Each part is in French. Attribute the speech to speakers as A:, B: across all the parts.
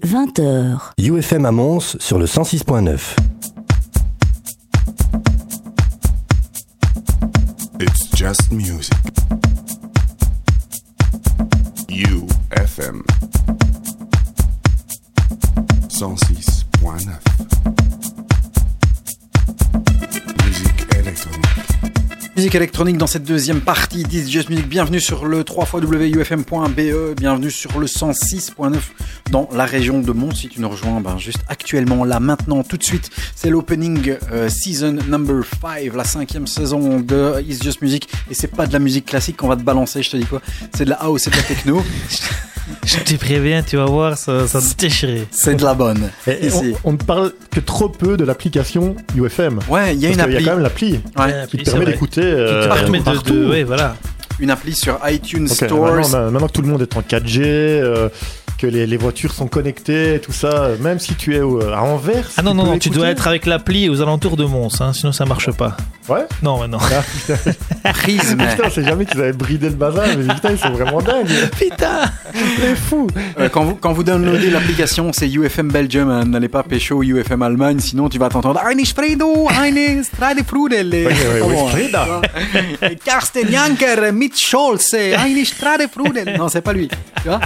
A: 20h.
B: UFM à Mons sur le 106.9.
C: It's just music. UFM 106.9 Musique électronique.
D: Musique électronique dans cette deuxième partie d'Is Just Music. Bienvenue sur le 3xwufm.be, bienvenue sur le 106.9 dans la région de Mons. Si tu nous rejoins ben, juste actuellement, là, maintenant, tout de suite, c'est l'opening euh, season number 5, la cinquième saison de Is Just Music. Et c'est pas de la musique classique qu'on va te balancer, je te dis quoi C'est de la house, c'est de la techno.
E: Je te préviens, tu vas voir, ça, ça te déchirer.
D: c'est de la bonne.
F: Et
D: Ici.
F: on, on ne parle que trop peu de l'application UFM.
D: Ouais, il y a une
F: qu'il y a
D: appli.
F: quand même l'appli
D: Ouais,
F: qui te permet d'écouter
E: Qui te
F: euh,
E: permet de,
F: partout.
E: de- ouais, voilà.
D: une appli sur iTunes
F: Ok,
D: Stores.
F: maintenant, maintenant que tout le monde est en 4G, euh, que les, les voitures sont connectées, tout ça, même si tu es au- à Anvers.
E: Ah non, non, non, tu dois être avec l'appli aux alentours de Mons, hein, sinon ça marche pas.
F: Ouais
E: Non, mais non.
F: Ah, putain, putain, c'est jamais qu'ils avaient bridé le bazar, mais putain, ils sont vraiment dingues.
E: Putain
F: C'est fou.
D: Euh, quand, vous, quand vous downloadez l'application, c'est UFM Belgium, hein, n'allez pas pécho UFM Allemagne, sinon tu vas t'entendre Eine Fredo, eine Stradefrudel. Karsten Janker, mit Scholz, eine Stradefrudel. Non, c'est pas lui. Tu vois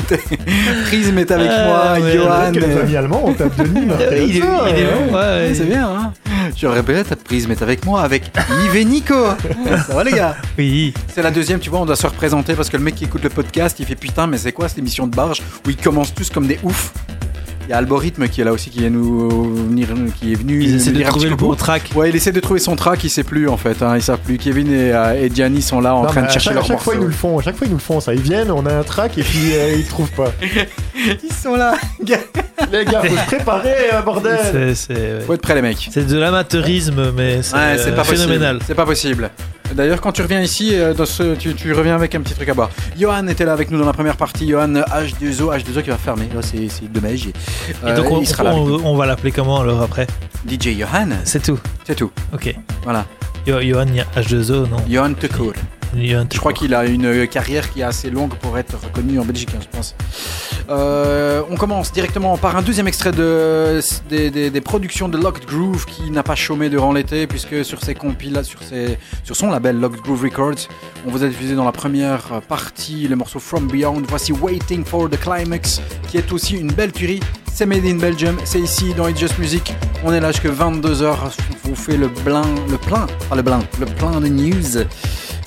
D: Prism est avec
E: Ah,
D: moi,
E: ouais,
D: Johan.
F: Amis allemands, on tape de Nîmes.
E: il, est- il est bon, ouais, ouais.
D: C'est bien, hein Je répète, Prism est avec moi, avec Yves et Nico. Ça va les gars
E: Oui.
D: C'est la deuxième, tu vois, on doit se représenter parce que le mec qui écoute le podcast, il fait putain, mais c'est quoi cette émission de barge où ils commencent tous comme des oufs Il y a Algorithme qui est là aussi, qui est, nous, venir, qui est venu.
E: Ils essaient
D: nous
E: de trouver le bon track.
D: Ouais, il essaie de trouver son track, il sait plus en fait, hein, ils savent plus. Kevin et, euh, et Gianni sont là en
F: Non,
D: train de chercher
F: chaque, à
D: leur
F: chaque fois, ils nous le font. À chaque fois, ils nous le font. Ça, ils viennent, on a un track et puis euh, ils trouvent pas.
D: Ils sont là
F: Les gars, faut se préparer, euh, bordel.
E: C'est- C'est ouais.
D: Faut être prêt les mecs.
E: C'est de l'amateurisme, mais c'est
D: Ouais, c'est
E: euh,
D: pas
E: phénoménal.
D: possible. C'est pas possible. D'ailleurs, quand tu reviens ici, euh, dans ce, tu, tu reviens avec un petit truc à boire. Johan était là avec nous dans la première partie. Johan H2O, H2O qui va fermer. Là, c'est c'est dommage.
E: Et
D: Euh,
E: donc on,
D: il sera là. avec
E: on, on va l'appeler comment alors après
D: DJ Johan,
E: C'est tout.
D: c'est tout.
E: Ok.
D: Voilà.
E: Johan H2O, non
D: Johan Tecour.
E: Johan
D: Je crois qu'il a une euh, carrière qui est assez longue pour être reconnu en Belgique, hein, je pense. Euh, on commence directement par un deuxième extrait de, des, des- des productions de Locked Groove qui n'a pas chômé durant l'été puisque sur, ses compila- sur, ses, sur son label Locked Groove Records, on vous a diffusé dans la première partie le morceau From Beyond. Voici Waiting for the Climax qui est aussi une belle tuerie. C'est Made in Belgium, c'est ici dans It's Just Music. On est là jusqu'à 22h. On vous fait le plein, le plein, pas le plein, le plein de news.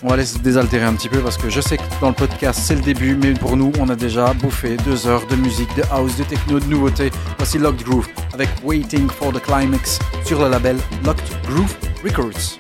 D: On va laisser désaltérer un petit peu parce que je sais que dans le podcast c'est le début, mais pour nous on a déjà bouffé deux heures de musique, de house, de techno, de nouveautés. Voici Locked Groove avec Waiting for the Climax sur le label Locked Groove Records.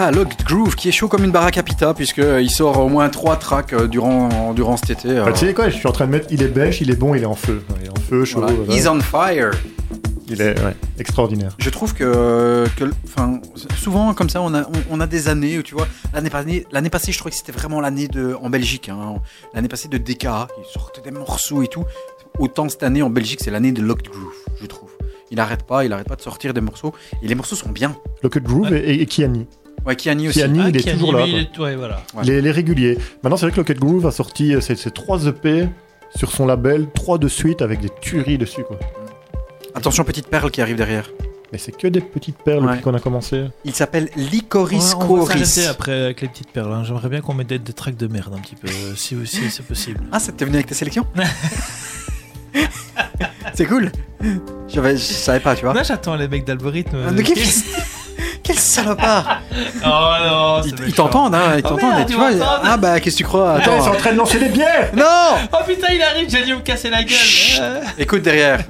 D: Ah, Locked Groove qui est chaud comme une baraque à pita puisqu'il sort au moins 3 tracks euh, durant, durant cet été.
F: Bah,
D: alors,
F: tu sais quoi, je suis en train de mettre, il est belge, il est bon, il est en feu. Il est en feu, chaud.
D: voilà.
F: voilà.
D: He's on fire.
F: Il est ouais, extraordinaire.
D: Je trouve que, souvent comme ça, on a, on, on a des années où tu vois, l'année passée, l'année passée, je trouvais que c'était vraiment l'année de, en Belgique, hein, l'année passée de DK, ils sortaient des morceaux et tout. Autant cette année en Belgique, c'est l'année de Locked Groove, je trouve. Il arrête pas, il arrête pas de sortir des morceaux et les morceaux sont bien.
F: Locked Groove et, et, et Kiani.
D: Ouais, Kiani aussi.
F: Kiani, il est
E: qui a
F: toujours là.
E: il est- Ouais, voilà.
D: Ouais.
F: Il, est, il est régulier. Maintenant, c'est vrai que Locked Groove a sorti euh, ses, ses trois EP sur son label, trois de suite avec des tueries dessus. Quoi.
D: Attention, petite perle qui arrive derrière.
F: Mais c'est que des petites perles
D: Ouais.
F: depuis qu'on a commencé.
D: Il s'appelle Licorice
E: on va, on va après avec les petites perles. hein. J'aimerais bien qu'on mette des, des tracks de merde un petit peu, euh, si, si c'est possible.
D: Ah, ça t'es venu avec tes sélections C'est cool. Je savais pas, tu vois.
E: Là, j'attends les mecs d'algorithme.
D: Ah, mais quel, salopard
E: Oh non,
D: Ils, ils t'entendent, hein, ils
E: Oh
D: t'entendent.
E: merde,
D: et tu vois, ah bah qu'est-ce que tu crois
F: Attends, ils sont en train de lancer des bières
D: Non
E: Oh putain, il arrive, j'ai dû me casser la gueule.
D: Écoute derrière.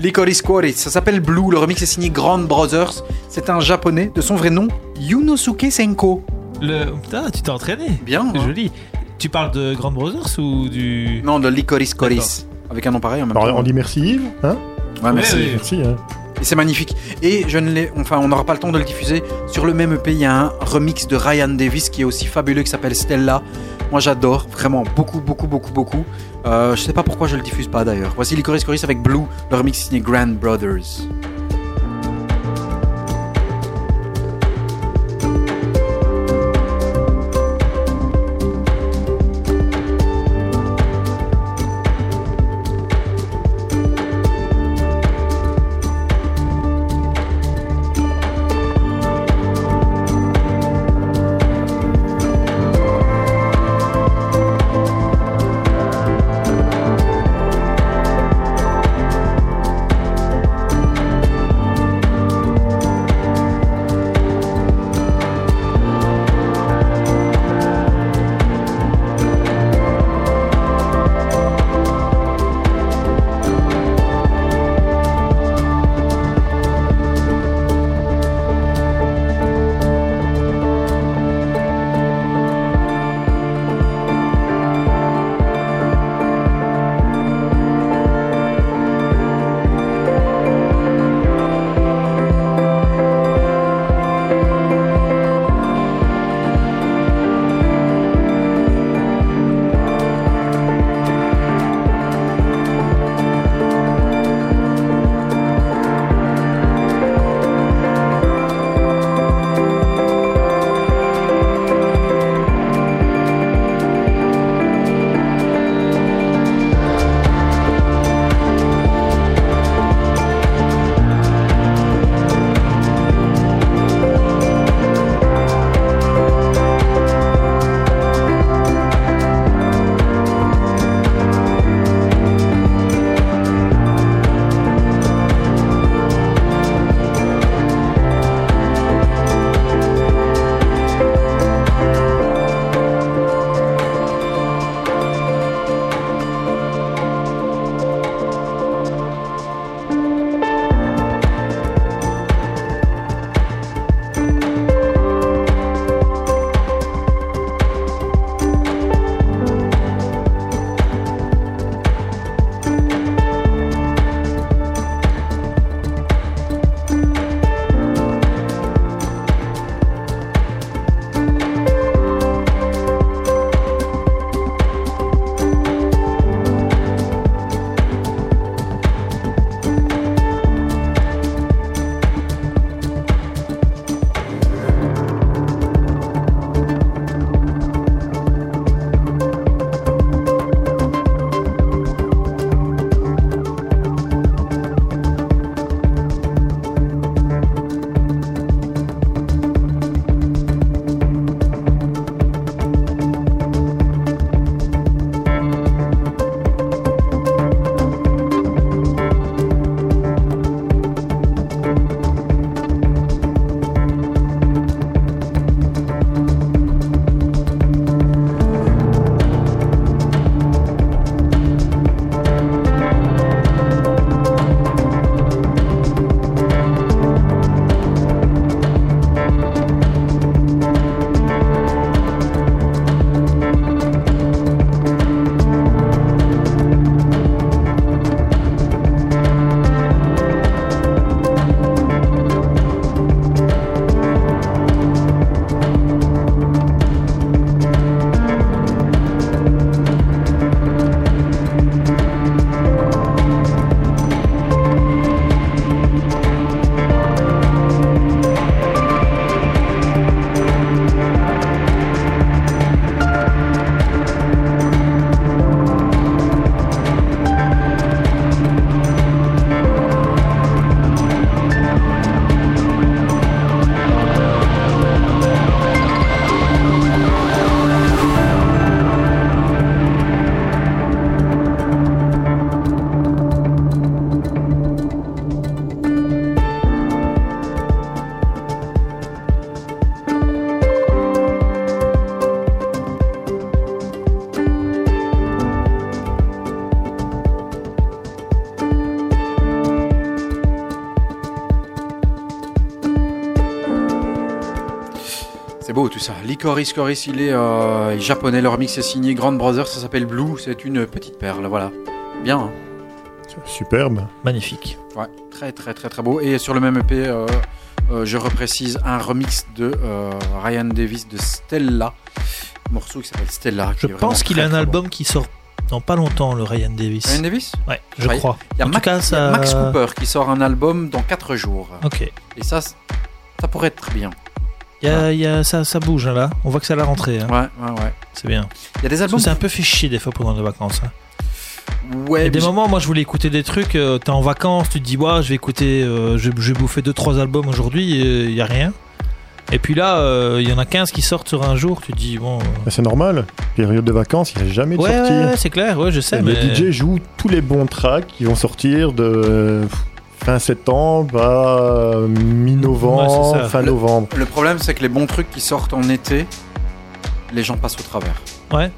D: Licorice Quarry, ça s'appelle Blue. Le remix est signé Grand Brothers. C'est un japonais de son vrai nom, Yunosuke Senko.
E: Le... Putain, tu t'es entraîné.
D: Bien.
E: C'est
D: hein
E: joli. Tu parles de Grand Brothers ou du.
D: non, de Licorice Coris. Avec un nom pareil en même
F: Alors,
D: temps.
F: on dit merci Yves. Hein
D: Ouais, merci.
F: Merci. Hein.
D: Et c'est magnifique. Et je ne l'ai, enfin, on n'aura pas le temps de le diffuser. Sur le même EP, il y a un remix de Ryan Davis qui est aussi fabuleux, qui s'appelle Stella. Moi, j'adore vraiment beaucoup, beaucoup, beaucoup, beaucoup. Euh, je sais pas pourquoi je le diffuse pas d'ailleurs. Voici Licorice Coris avec Blue, le remix signé Grand Brothers. C'est beau tout ça. Licorice Coris, il est euh, japonais. Le remix est signé Grand Brothers. Ça s'appelle Blue. C'est une petite perle. Voilà. Bien. hein.
F: Superbe.
E: Magnifique.
D: Ouais. Très, très, très, très beau. Et sur le même EP, euh, euh, je reprécise un remix de euh, Ryan Davis de Stella. Un morceau qui s'appelle Stella.
E: Je pense qu'il a un album qui sort dans pas longtemps, le Ryan Davis.
D: Ryan Davis
E: Ouais, je
D: Ouais.
E: crois.
D: Il y a,
E: en tout cas,
D: y a
E: ça.
D: Max Cooper qui sort un album dans 4 jours.
E: Ok.
D: Et ça, ça pourrait être très bien.
E: Il y a, y a- ça, ça bouge hein, là. On voit que ça l'a rentré. hein.
D: Ouais, ouais, ouais.
E: C'est bien.
D: Il y a des albums.
E: c'est un peu fait chier des fois pendant les vacances. hein.
D: Ouais,
E: Il y a des moments, moi je voulais écouter des trucs. euh, T'es en vacances, tu te dis, ouais, je vais écouter, euh, je, je vais bouffer 2-3 albums aujourd'hui, et il y a rien. Et puis là, euh, il y en a 15 qui sortent sur un jour, tu te dis, bon. euh,
F: Mais c'est normal. Période de vacances, il n'y a jamais de
E: Ouais,
F: sortie.
E: ouais, ouais, c'est clair, ouais, je sais.
F: Et
E: mais...
F: Le DJ joue tous les bons tracks qui vont sortir de fin septembre à mi-novembre,
E: Ouais,
F: fin
D: Le-
F: novembre.
D: Le problème, c'est que les bons trucs qui sortent en été, les gens passent au travers.
E: Ouais.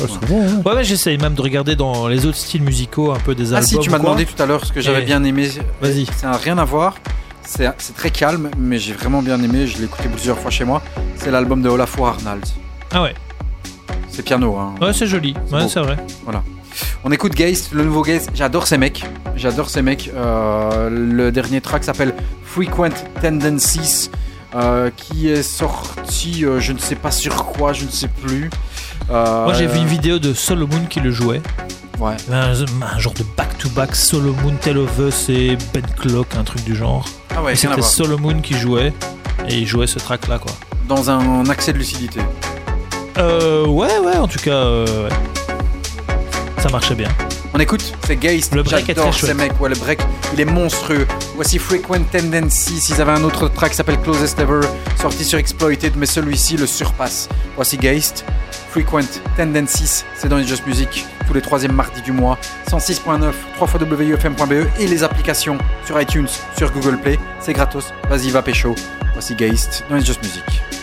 F: Ouais, souvent, hein.
E: Ouais, ouais, j'essaye même de regarder dans les autres styles musicaux un peu des
D: Ah
E: albums.
D: si, tu m'as demandé tout à l'heure ce que j'avais
E: Et-
D: bien aimé.
E: Vas-y.
D: Ça n'a rien à voir. C'est très calme, mais j'ai vraiment bien aimé. Je l'ai écouté plusieurs fois chez moi. C'est l'album de Olafur Arnald.
E: Ah ouais,
D: C'est piano. Hein.
E: ouais, c'est joli.
D: C'est
E: Ouais, c'est vrai.
D: On écoute Geist, le nouveau Geist. J'adore ces mecs. J'adore ces mecs. Euh, le dernier track s'appelle Frequent Tendencies, euh, qui est sorti, euh, je ne sais pas sur quoi, je ne sais plus.
E: Moi j'ai vu une vidéo de Solomon qui le jouait.
D: Ouais.
E: Un, un genre de back-to-back Solomon, Tell of Us et Ben Clock, un truc du genre.
D: Ah ouais,
E: c'était. Solomon qui jouait. Et il jouait ce track là quoi.
D: Dans un accès de lucidité.
E: Euh, ouais, ouais, en tout cas, euh, ouais. Ça marchait bien.
D: On écoute, c'est Geist.
E: Le break est
D: J'adore ces mecs. Ouais, le break, il est monstrueux. Voici Frequent Tendencies. Ils avaient un autre track qui s'appelle Closest Ever, sorti sur Exploited, mais celui-ci le surpasse. Voici Geist. Frequent Tendencies, c'est dans les Just Music, tous les troisièmes mardis du mois. 106.9, 3 wufm.be E et les applications sur iTunes, sur Google Play. C'est gratos. Vas-y, va pécho. Voici Geist dans les Just Music.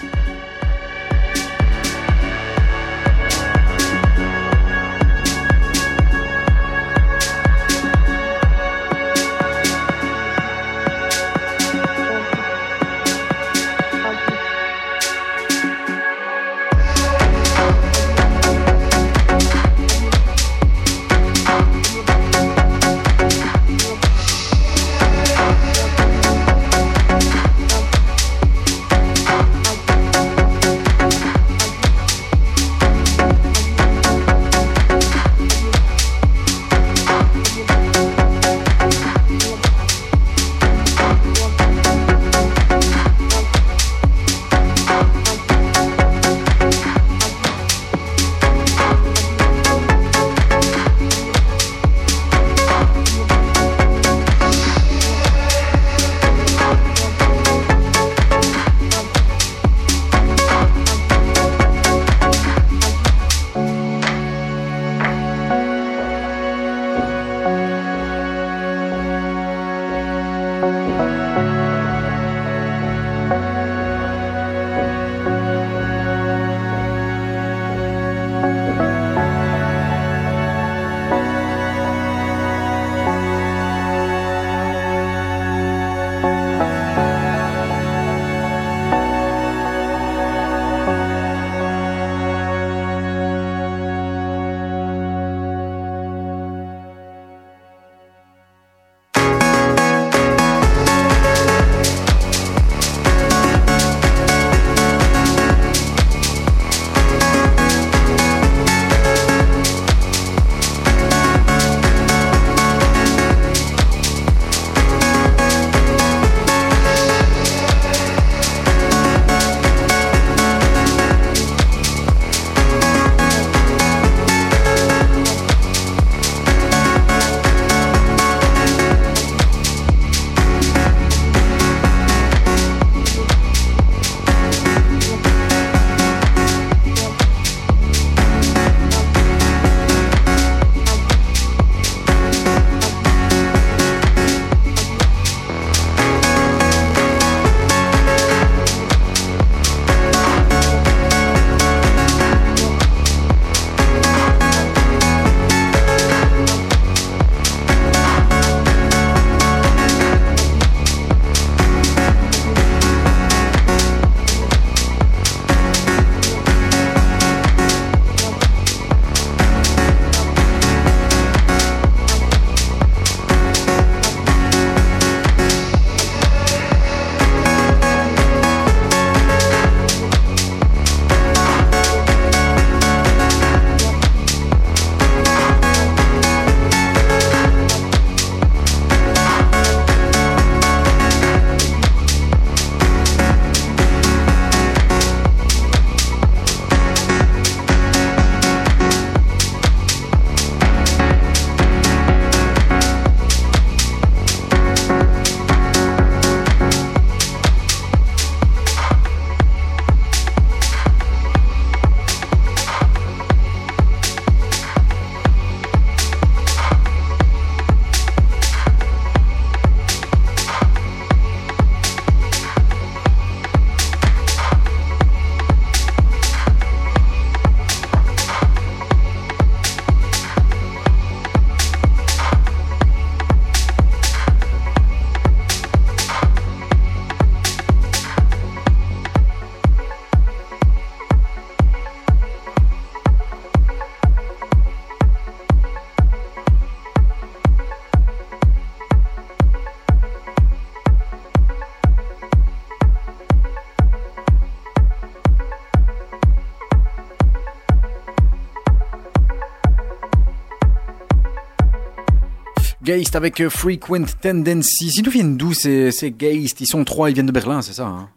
D: Geist avec euh, Frequent Tendencies. Ils nous viennent d'où ces, ces Geist? Ils sont trois, ils viennent de Berlin, c'est ça hein?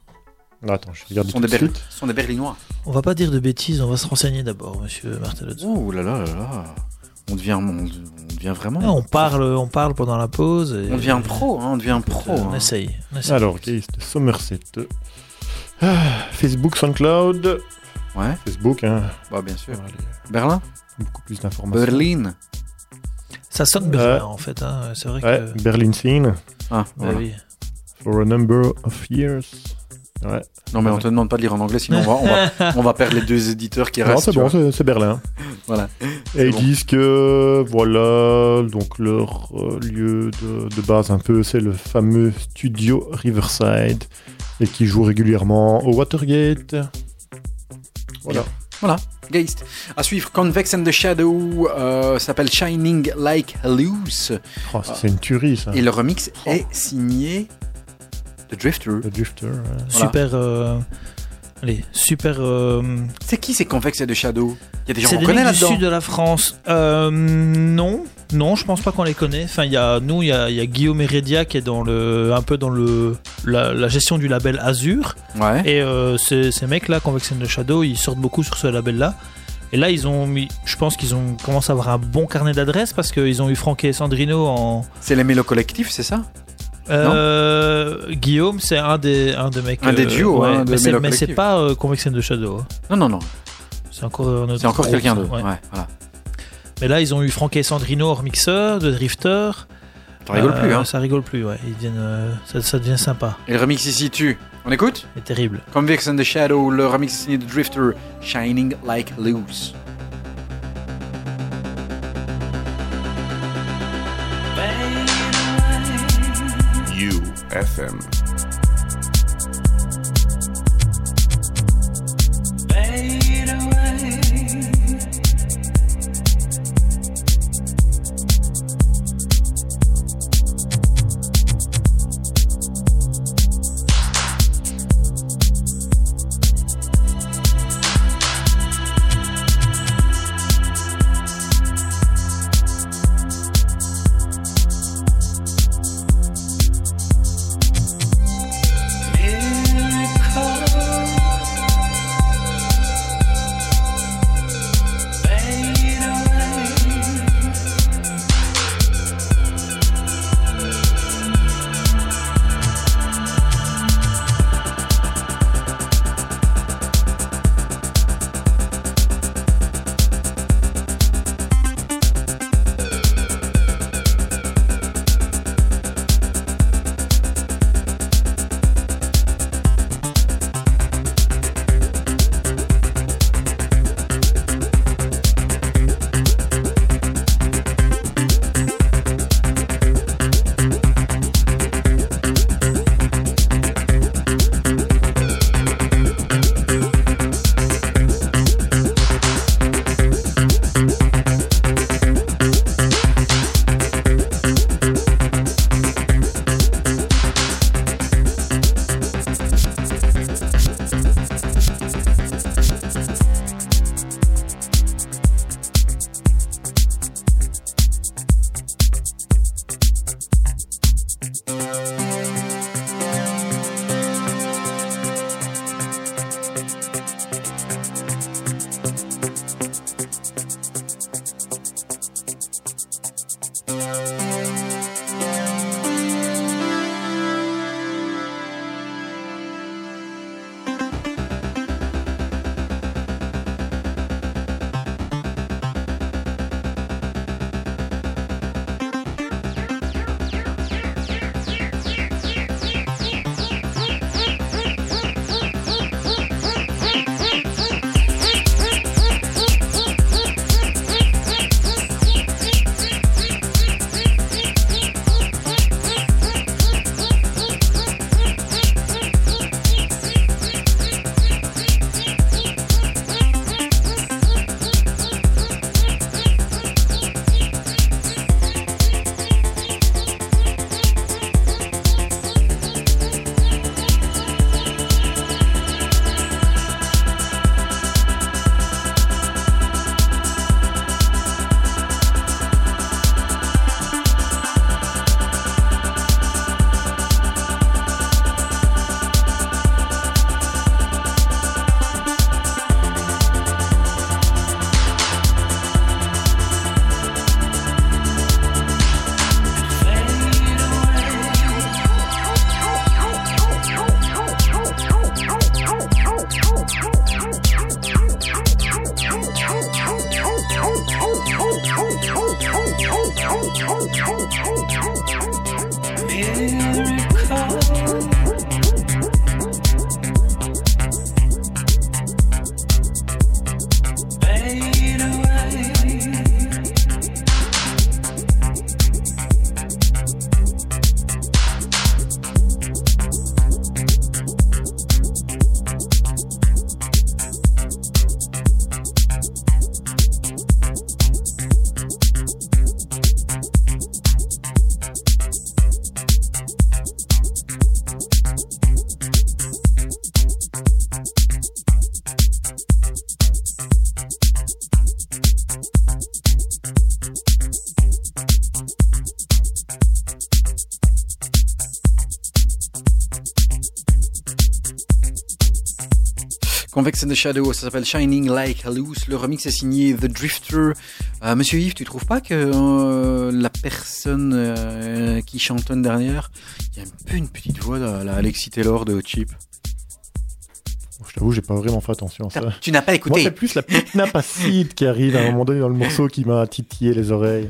F: Attends, je regarde
D: Ils sont
F: tout
D: des,
F: de
D: Ber-
F: suite.
D: ce sont des Berlinois.
E: On va pas dire de bêtises, on va se renseigner d'abord, monsieur Martelotto.
D: Ouh là là là là. On devient, on, on devient vraiment.
E: Ah, on parle, on parle pendant la pause. et-
D: On devient pro, hein, on devient pro.
E: On
D: hein.
E: essaye. on essaye.
F: Alors, Geist Somerset. Ah, Facebook, SoundCloud.
D: Ouais,
F: Facebook, hein.
D: bah bien sûr.
F: Allez,
D: Berlin?
F: Beaucoup plus d'informations.
D: Berlin
E: Ça sonne Berlin
F: Ouais.
E: en fait. hein. C'est vrai
F: Ouais,
E: que.
F: Berlin Scene.
D: Ah,
E: Bah
D: voilà.
E: oui.
F: For a number of years. Ouais.
D: Non mais on te demande pas de lire en anglais, sinon on va, on va, on va perdre les deux éditeurs qui
F: Non,
D: restent.
F: c'est
D: tu
F: bon, c'est c'est Berlin.
D: Voilà.
F: Et ils
D: bon.
F: disent que, voilà, donc leur euh, lieu de, de base un peu, c'est le fameux studio Riverside et qui joue régulièrement au Watergate. Voilà.
D: Geist. À suivre, Convex and the Shadow euh, s'appelle Shining Like Loose.
F: Oh, c'est une tuerie, ça.
D: Et le remix est signé de Drifter.
F: Le Drifter. ouais.
D: Voilà.
E: Super. euh, Allez, super. euh,
D: C'est qui ces Convex and the Shadow? Il y a des gens
E: C'est
D: qu'on connaît
E: mecs du
D: là-dedans.
E: sud de la France. Euh, non, non, je pense pas qu'on les connaît. Enfin, il y a nous, il y a, il y a Guillaume Heredia qui est dans le, un peu dans le la, la gestion du label Azur.
D: Ouais.
E: Et euh, ces, ces mecs-là, Convex and the Shadow, ils sortent beaucoup sur ce label-là. Et là, ils ont mis, je pense qu'ils ont commencé à avoir un bon carnet d'adresses parce qu'ils ont eu Franck et Sandrino en.
D: C'est les Mélo Collectif, c'est ça
E: Euh, Guillaume, c'est un des, un des mecs.
D: Un des duos, hein, de
E: mais c'est, pas euh, the Shadow. hein.
D: Non, non, non.
E: C'est encore
D: encore quelqu'un d'autre.
E: ouais.
D: Ouais. voilà.
E: Mais là, ils ont eu Franck et Sandrino hors mixeur, de Drifter.
D: Rigoles
E: Euh,
D: plus, hein.
E: Ça rigole plus, ouais. Ils viennent, euh, ça, ça devient sympa
D: Et le remix ici tue. On écoute?
E: Et terrible.
D: Convex and the Shadow, le remix signé de Drifter, Shining Like Loose.
C: UFM.
D: The Shadow, ça s'appelle Shining Like a Loose. Le remix est signé The Drifter. Euh, Monsieur Yves, tu trouves pas que euh, la personne euh, qui chantonne derrière, il y a un peu une petite voix de la Alexis Taylor de Chip?
F: Je t'avoue, j'ai pas vraiment fait attention à ça.
D: Tu n'as pas
F: Moi,
D: écouté
F: c'est plus la petite nappe acide qui arrive à un moment donné dans le morceau qui m'a titillé les oreilles.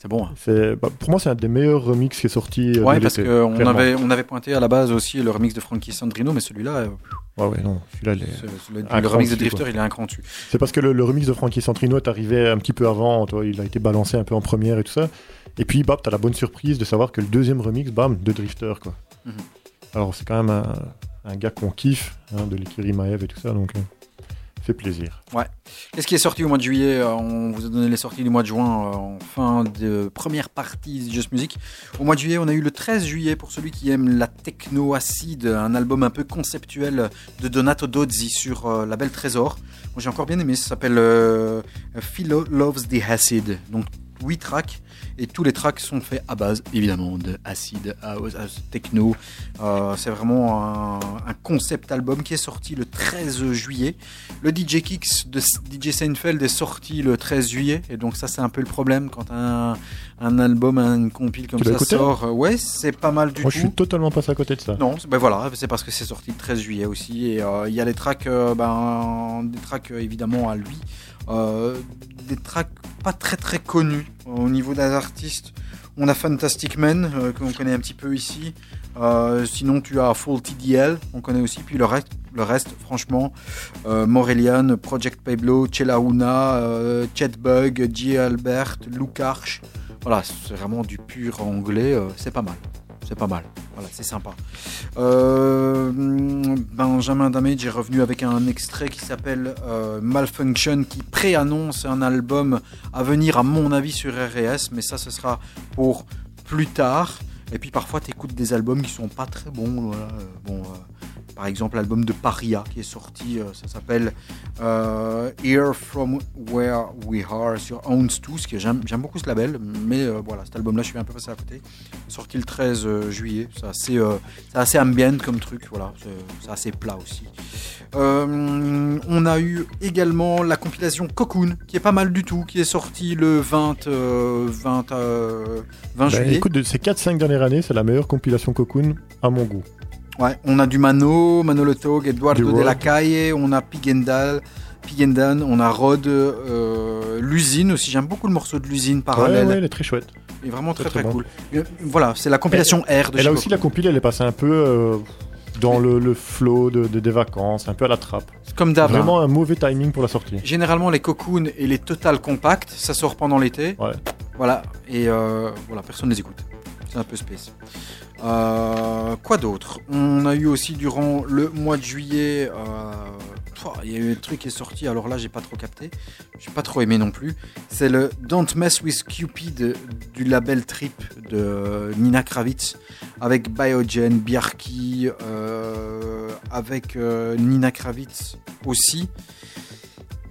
D: C'est bon. hein.
F: Bah, pour moi, c'est un des meilleurs remix qui est sorti. euh,
D: Ouais, parce qu'on avait, on avait pointé à la base aussi le remix de Frankie Sandrino, mais celui-là, euh,
F: Ouais, ouais, non. Celui-là,
D: le, remix de Drifter,
F: quoi.
D: il est un cran dessus.
F: C'est parce que le, le remix de Frankie Santino est arrivé un petit peu avant, toi, il a été balancé un peu en première et tout ça. Et puis, bam, t'as la bonne surprise de savoir que le deuxième remix, bam, de Drifter, quoi.
D: Mhm.
F: Alors, c'est quand même un, un gars qu'on kiffe, hein, de l'Ikiri Maev et tout ça, donc, euh, fait plaisir.
D: Qu'est-ce qui est sorti au mois de juillet Euh, On vous a donné les sorties du mois de juin euh, en fin de première partie de Just Music. Au mois de juillet, on a eu le 13 juillet pour celui qui aime la techno acide, un album un peu conceptuel de Donato Dozzi sur euh, label Trésor. J'ai encore bien aimé, ça s'appelle euh, Philo Loves the Acid. Donc 8 tracks et tous les tracks sont faits à base évidemment de acid house, house, techno. Euh, c'est vraiment un, un concept album qui est sorti le 13 juillet. Le DJ Kicks de DJ Seinfeld est sorti le 13 juillet, et donc ça c'est un peu le problème quand un, un album, un compile comme
F: Tu
D: ça sort. Euh, Ouais, c'est pas mal du
F: Moi,
D: tout.
F: je suis totalement passé à côté de ça.
D: Non, ben voilà, c'est parce que c'est sorti le 13 juillet aussi, et euh, il y a les tracks, ben, des tracks évidemment à lui, des tracks pas très très connus au niveau des artistes. On a Fantastic Man, euh, qu'on connaît un petit peu ici. Euh, sinon, tu as Full TDL, on connaît aussi. Puis le reste, le reste franchement, euh, Morelian, Project Pablo, Chelauna, euh, Chetbug, J. Albert, Luke. Voilà, c'est vraiment du pur anglais. euh, c'est pas mal. C'est pas mal. Voilà, c'est sympa. Euh, Benjamin Damage est revenu avec un extrait qui s'appelle euh, Malfunction, qui préannonce un album à venir, à mon avis, sur RS, mais ça, ce sera pour plus tard. Et puis parfois, tu écoutes des albums qui sont pas très bons. voilà. Euh, Bon, par exemple, l'album de Paria qui est sorti, euh, ça s'appelle euh, Here From Where We Are sur Owns 2, ce que j'aime beaucoup ce label, mais euh, voilà, cet album-là, je suis un peu passé à côté. Sorti le 13 euh, juillet, c'est assez, assez ambient comme truc, voilà, c'est assez plat aussi. Euh, on a eu également la compilation Cocoon, qui est pas mal du tout, qui est sortie le 20, euh, 20, euh, 20
F: Bah,
D: juillet.
F: écoute, de ces 4-5 dernières années, c'est la meilleure compilation Cocoon à mon goût.
D: Ouais, on a du Mano, Manolo Tog, Eduardo
F: Du
D: de la
F: Rod.
D: Caille, on a Pigendal, Pigendan, on a Rod, euh, l'usine aussi. J'aime beaucoup le morceau de l'usine parallèle.
F: ouais, elle est très chouette.
D: Il est vraiment très
F: Très,
D: très,
F: très
D: cool. Euh, Voilà, c'est la compilation R de
F: Et là aussi, la compile, elle est passée un peu euh, dans le, le flow de, de- des vacances, un peu à la trappe.
D: Comme d'hab. hein.
F: Vraiment un mauvais timing pour la sortie.
D: Généralement, les Cocoon et les Total Compact, ça sort pendant l'été.
F: Ouais.
D: Voilà, et euh, voilà, personne ne les écoute. C'est un peu space. Euh, quoi d'autre On a eu aussi durant le mois de juillet, euh, il y a eu un truc qui est sorti, alors là j'ai pas trop capté, j'ai pas trop aimé non plus. C'est le Don't Mess with Cupid du label Trip de Nina Kravitz avec Biogen, Bjarki, euh, avec euh, Nina Kravitz aussi.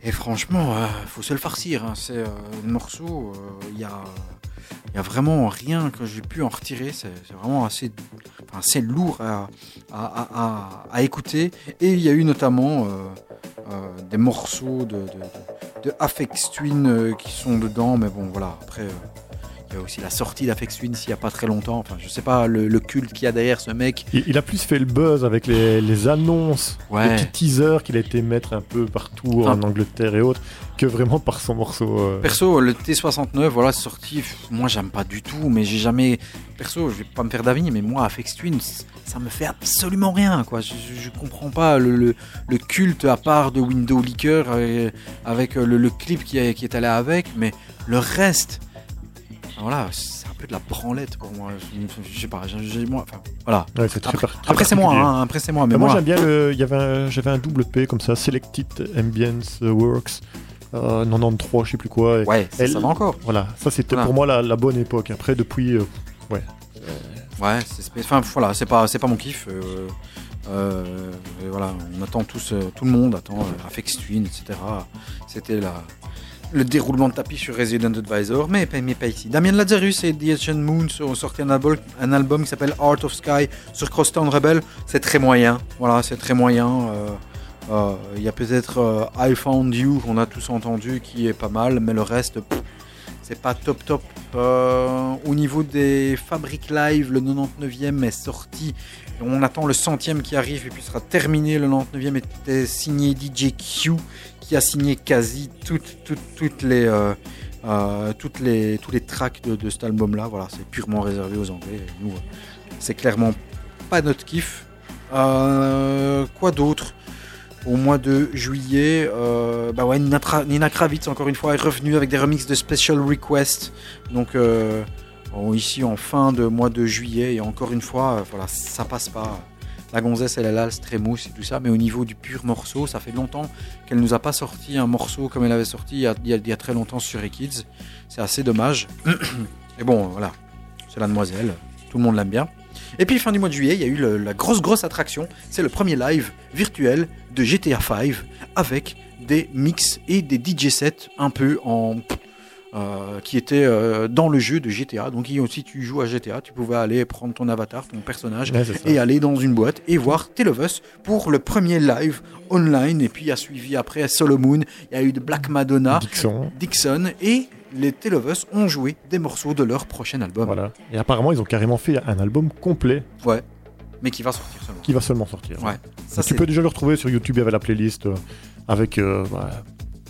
D: Et franchement, faut se le farcir. hein. C'est le morceau, il y a. Il y a vraiment rien que j'ai pu en retirer. C'est vraiment assez, lourd à, écouter. Et il y a eu notamment euh, euh, des morceaux de, de, de, Aphex Twin euh, qui sont dedans. Mais bon, voilà. Après, il y a aussi la sortie d'Aphex Twin s'il n'y a pas très longtemps. Enfin, je sais pas le, le culte qu'il y a derrière ce mec.
F: Il, il a plus fait le buzz avec les, les annonces,
D: Ouais.
F: les petits teasers qu'il a été mettre un peu partout
D: Enfin-
F: en Angleterre et autres, que vraiment par son morceau. euh.
D: Perso, le T69, voilà, sorti. Moi, j'aime pas du tout, mais j'ai jamais. Perso, je vais pas me faire d'avis, mais moi, Afex Twin, ça me fait absolument rien, quoi. Je, je- comprends pas le, le- le culte à part de Window Leaker euh, avec le, le clip qui est allé avec, mais le reste, voilà, c'est un peu de la branlette pour moi. Je, sais pas, j'ai- moi, enfin, voilà.
F: Ouais, c'est
D: Après, c'est moi, hein, après c'est moi, mais
F: moi,
D: moi,
F: j'aime bien le. il y avait un- J'avais un double P comme ça, Selected Ambience Works, euh, 93, je sais plus quoi. et
D: ouais, ça,
F: Elle-
D: ça va encore.
F: Voilà, ça c'était
D: Voilà.
F: pour moi la, la bonne époque. Après, depuis. euh,
D: Ouais, c'est spé- enfin voilà, c'est pas c'est pas mon kiff. euh, euh, voilà, on attend tous, tout le monde attend Afex Twin, etc. C'était la le déroulement de tapis sur Resident Advisor, mais, pas- ici. Damien Lazarus et The Ancient Moon ont sorti un album, qui s'appelle Art of Sky sur Crosstown Rebel. C'est très moyen, voilà, c'est très moyen. euh, Euh, Il y a peut-être euh, I Found You qu'on a tous entendu qui est pas mal, mais le reste, c'est pas top top. Euh, au niveau des fabriques live, le 99e est sorti. On attend le centième qui arrive et puis sera terminé. Le 99e était signé DJ Q qui a signé quasi toutes, toutes, toutes les, euh, euh, toutes les, tous les tracks de, cet album-là. Voilà, c'est purement réservé aux Anglais. Nous, c'est clairement pas notre kiff. Quoi d'autre? Au mois de juillet, euh, bah ouais, Nina, Kravitz, encore une fois, est revenue avec des remixes de Special Request. Donc, euh, ici, en fin de mois de juillet, et encore une fois, euh, voilà, ça passe pas. La gonzesse, elle est là, et tout ça, mais au niveau du pur morceau, ça fait longtemps qu'elle nous a pas sorti un morceau comme elle avait sorti il y a, très longtemps sur Kids. C'est assez dommage. Et bon, voilà, c'est la demoiselle, tout le monde l'aime bien. Et puis fin du mois de juillet, il y a eu le- la grosse grosse attraction, c'est le premier live virtuel de GTA 5 avec des mix et des DJ sets un peu en euh, qui étaient euh, dans le jeu de GTA. Donc si tu joues à GTA, tu pouvais aller prendre ton avatar, ton personnage
F: Ouais,
D: et aller dans une boîte et voir Tale of Us pour le premier live online. Et puis il y a suivi après Solomon, il y a eu de Black Madonna,
F: Dixon.
D: Dixon et les Tale of Us ont joué des morceaux de leur prochain album.
F: Voilà. Et apparemment, ils ont carrément fait un album complet
D: Ouais. Mais qui va sortir seulement.
F: qui va seulement sortir.
D: Ouais. Ça,
F: tu peux déjà le retrouver sur YouTube, il y avait la playlist euh, avec euh, voilà,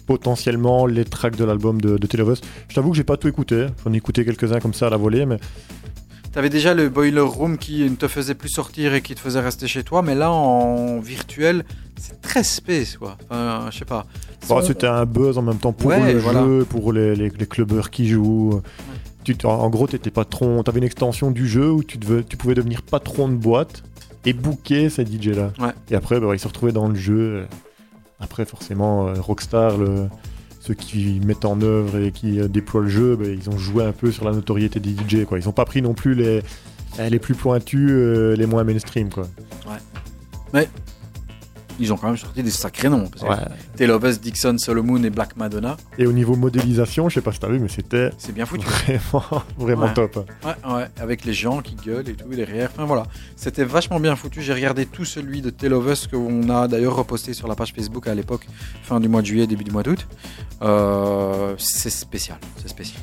F: potentiellement les tracks de l'album de, de Tale of Us. Je t'avoue que j'ai pas tout écouté, j'en ai écouté quelques-uns comme ça à la volée, mais
D: T'avais déjà le Boiler Room qui ne te faisait plus sortir et qui te faisait rester chez toi, mais là en virtuel, c'est très space quoi. Enfin, je sais pas.
F: bon,
D: On-
F: c'était un buzz en même temps pour
D: Ouais,
F: le
D: voilà.
F: jeu, pour les, les, les clubbers qui jouent. Tu, en- en gros, t'étais patron, t'avais une extension du jeu où tu, devais, tu pouvais devenir patron de boîte et booker ces DJ là.
D: Ouais.
F: Et après, bah, ils se retrouvaient dans le jeu. Après, forcément, euh, Rockstar, le- ceux qui mettent en œuvre et qui euh, déploient le jeu, bah, ils ont joué un peu sur la notoriété des DJ. Ils n'ont pas pris non plus les, les plus pointus, euh, les moins mainstream. Quoi.
D: Ils ont quand même sorti des sacrés noms. Parce
F: Ouais.
D: Tale of Us, Dixon, Solomon et Black Madonna,
F: Et au niveau modélisation, je sais pas si t'as vu, mais c'était
D: c'est bien foutu.
F: vraiment, vraiment
D: Ouais.
F: top.
D: Ouais, ouais, avec les gens qui gueulent et tout derrière. Enfin voilà, c'était vachement bien foutu. J'ai regardé tout celui de Tale of Us qu'on a d'ailleurs reposté sur la page Facebook à l'époque, fin du mois de juillet, début du mois d'août. Euh, c'est spécial, c'est spécial.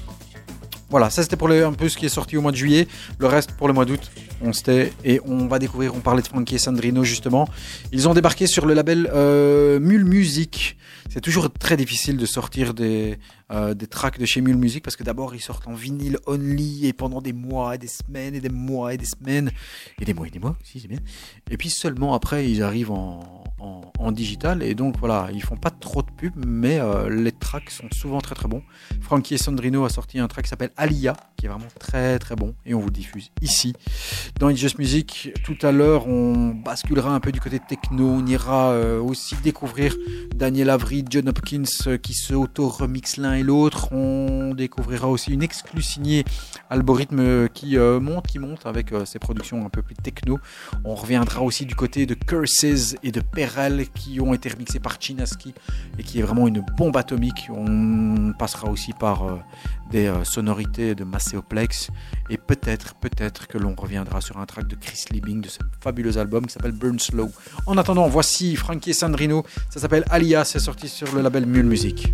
D: Voilà, ça c'était pour le- un peu ce qui est sorti au mois de juillet. Le reste pour le mois d'août, on se tait et on va découvrir. On parlait de Frankie et Sandrino justement. Ils ont débarqué sur le label euh, Mule Music. C'est toujours très difficile de sortir des, euh, des tracks de chez Mule Music parce que d'abord ils sortent en vinyle only et pendant des mois et des semaines et des mois et des semaines et des mois et des mois aussi c'est bien. Et puis seulement après ils arrivent en, en, digital et donc voilà ils font pas trop de pub mais euh, les tracks sont souvent très très bons. Frankie Sandrino a sorti un track qui s'appelle Alia qui est vraiment très très bon et on vous diffuse ici dans It's Just Music. Tout à l'heure on basculera un peu du côté techno, on ira euh, aussi découvrir Daniel Avery, John Hopkins euh, qui se auto-remix l'un et l'autre. On découvrira aussi une exclue signée Algorithme qui monte, qui monte avec ses productions un peu plus techno. On reviendra aussi du côté de Curses et de Qui ont été remixés par Chinaski et qui est vraiment une bombe atomique. On passera aussi par euh, des euh, sonorités de Macéoplex et peut-être, peut-être que l'on reviendra sur un track de Chris Liebing de ce fabuleux album qui s'appelle Burn Slow. En attendant, voici Frankie Sandrino. Ça s'appelle Alia, c'est sorti sur le label Mule Music.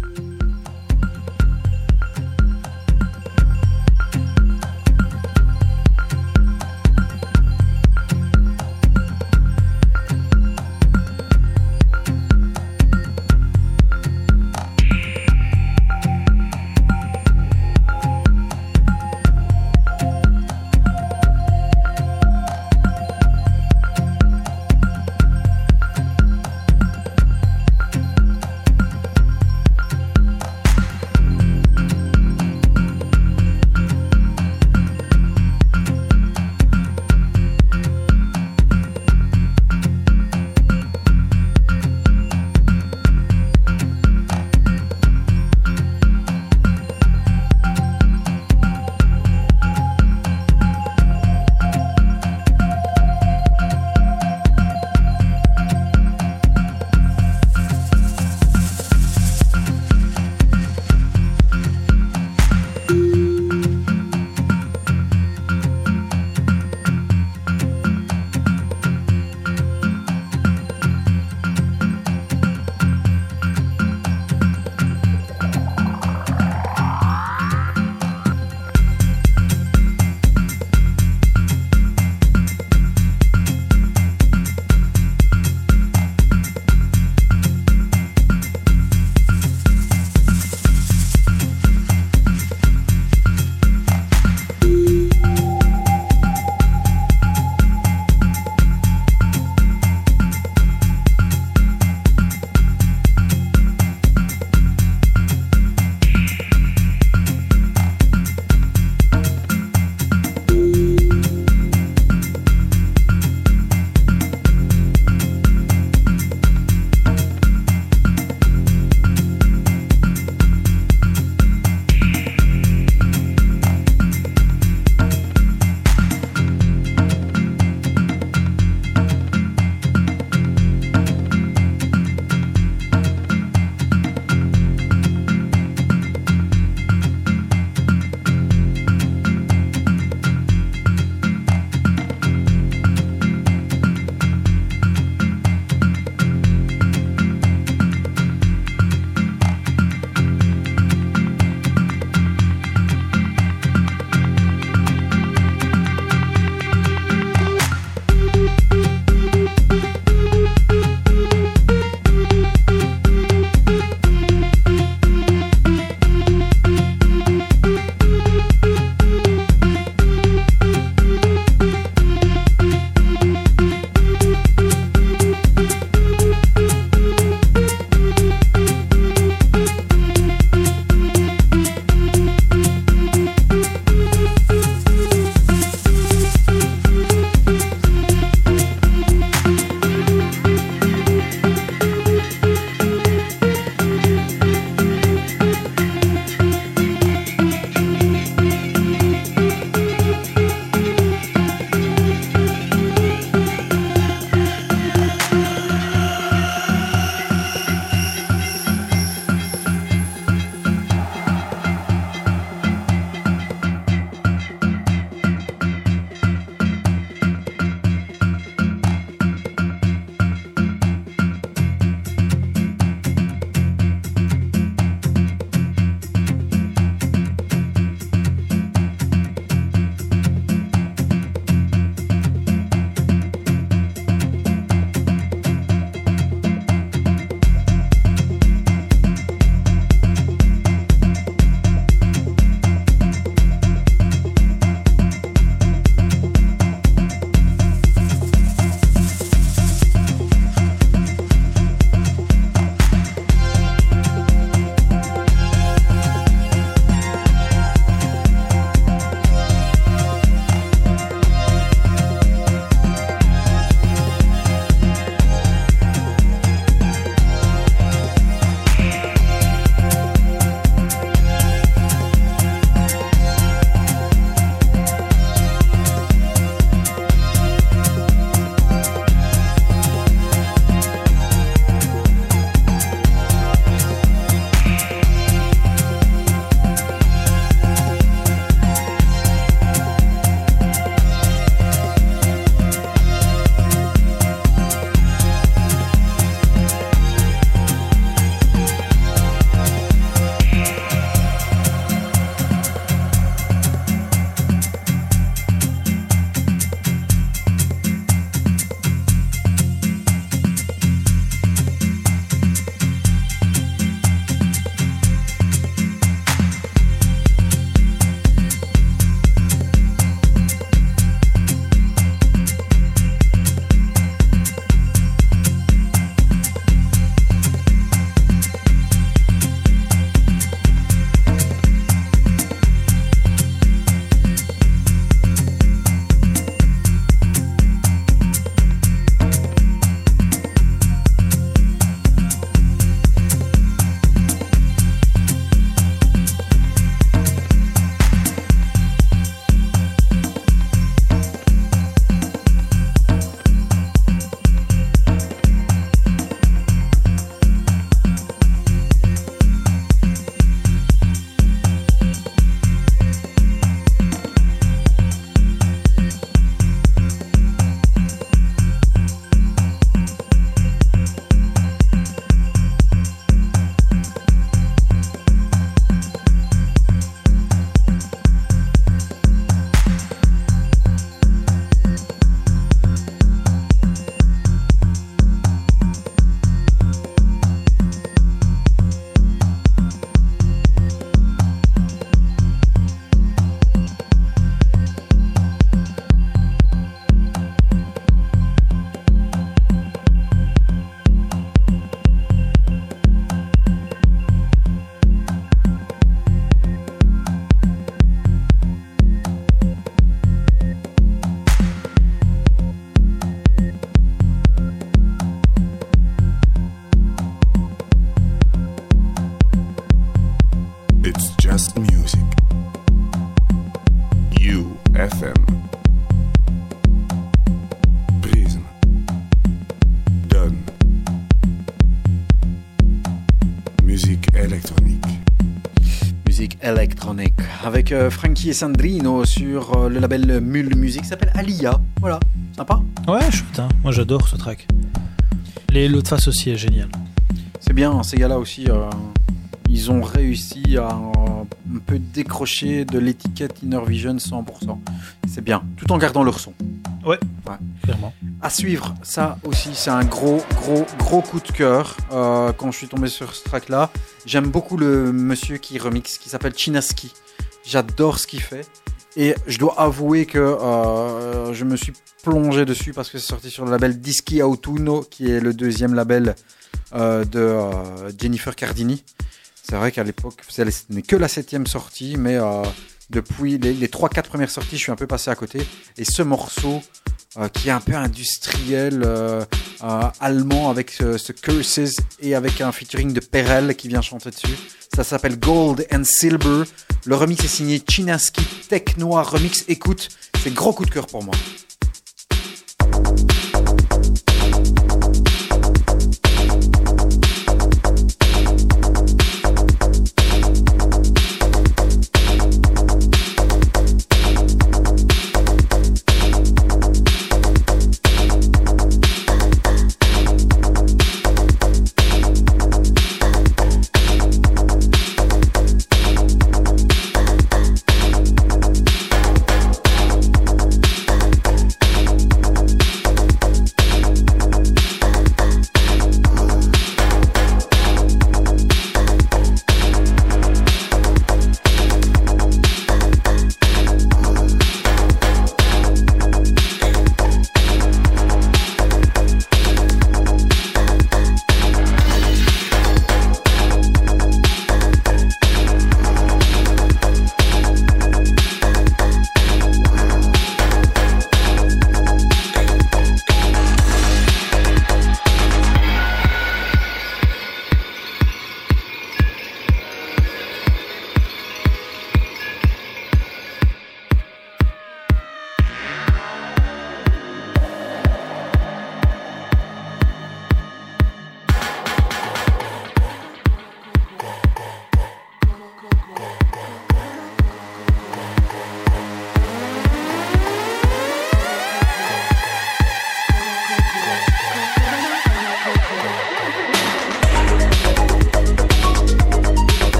D: Avec euh, Frankie et Sandrino sur euh, le label Mule Music, s'appelle Alia. Voilà, sympa.
E: Ouais, chouette, hein. moi j'adore ce track. Les l'autre face aussi est génial.
D: C'est bien, ces gars-là aussi, euh, ils ont réussi à euh, un peu décrocher de l'étiquette Inner Vision 100%. C'est bien, tout en gardant leur son.
E: Clairement.
D: À suivre, ça aussi, c'est un gros, gros, gros coup de cœur euh, quand je suis tombé sur ce track-là. J'aime beaucoup le monsieur qui remixe, qui s'appelle Chinaski. J'adore ce qu'il fait. Et je dois avouer que euh, je me suis plongé dessus parce que c'est sorti sur le label Dischi Autunno, qui est le deuxième label euh, de euh, Jennifer Cardini. C'est vrai qu'à l'époque, ce n'est que la septième sortie, mais depuis les, les 3-4 premières sorties, je suis un peu passé à côté. Et ce morceau, euh, qui est un peu industriel, euh, euh, allemand, avec ce, Curses et avec un featuring de Perel qui vient chanter dessus. Ça s'appelle Gold and Silver. Le remix est signé Chinaski Tech Noir Remix. Écoute, c'est gros coup de cœur pour moi.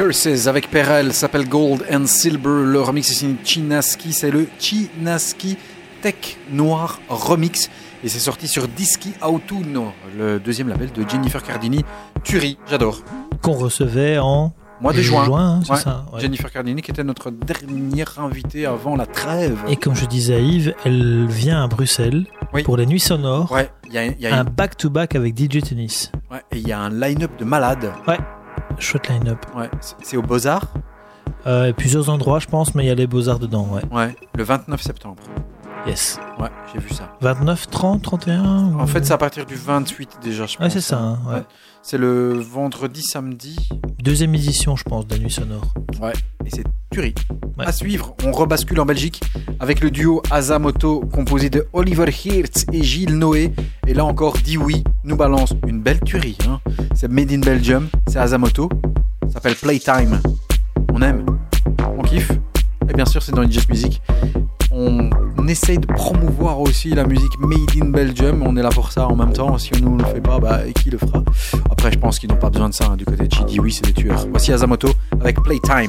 D: Curses avec Perel s'appelle Gold and Silver. Le remix est signé Chinaski, c'est le Chinaski Tech Noir Remix. Et c'est sorti sur Dischi Autunno, le deuxième label de Jennifer Cardini. Turi, j'adore.
E: Qu'on recevait en
D: Mois de juin.
E: hein, c'est
D: Ouais.
E: ça. ouais.
D: Jennifer Cardini qui était notre dernière invitée avant la trêve.
E: Et comme je disais à Yves, elle vient à Bruxelles
D: Oui.
E: pour les nuits sonores.
D: Ouais, il y a, il y a
E: Un
D: une-
E: back-to-back avec DJ Tennis.
D: ouais, et il y a un line-up de malades.
E: Chouette line-up.
D: Ouais, c'est- au Beaux-Arts.
E: Euh, plusieurs endroits, je pense, mais il y a les Beaux-Arts dedans, ouais.
D: Ouais, le 29 septembre.
E: Yes.
D: Ouais, j'ai vu ça.
E: 29, 30, 31
D: En fait, c'est à partir du 28 déjà, je pense.
E: Ouais, c'est ça. hein, ouais.
D: Ouais. C'est le vendredi, samedi.
E: Deuxième édition, je pense, de Nuit Sonore.
D: Et c'est Turi.
E: Ouais.
D: À suivre, on rebascule en Belgique avec le duo Azamoto composé de Oliver Hirtz et Gilles Noé. Et là encore, oui, nous balance une belle tuerie. hein. C'est Made in Belgium, c'est Azamoto. Ça s'appelle Playtime. On aime, on kiffe. Et bien sûr, c'est dans les Just Music. On essaye de promouvoir aussi la musique Made in Belgium. On est là pour ça en même temps. Si on ne le fait pas, bah, qui le fera? Après, je pense qu'ils n'ont pas besoin de ça. hein, Du côté de oui, c'est des tueurs. Voici Azamoto avec Playtime.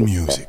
C: Music.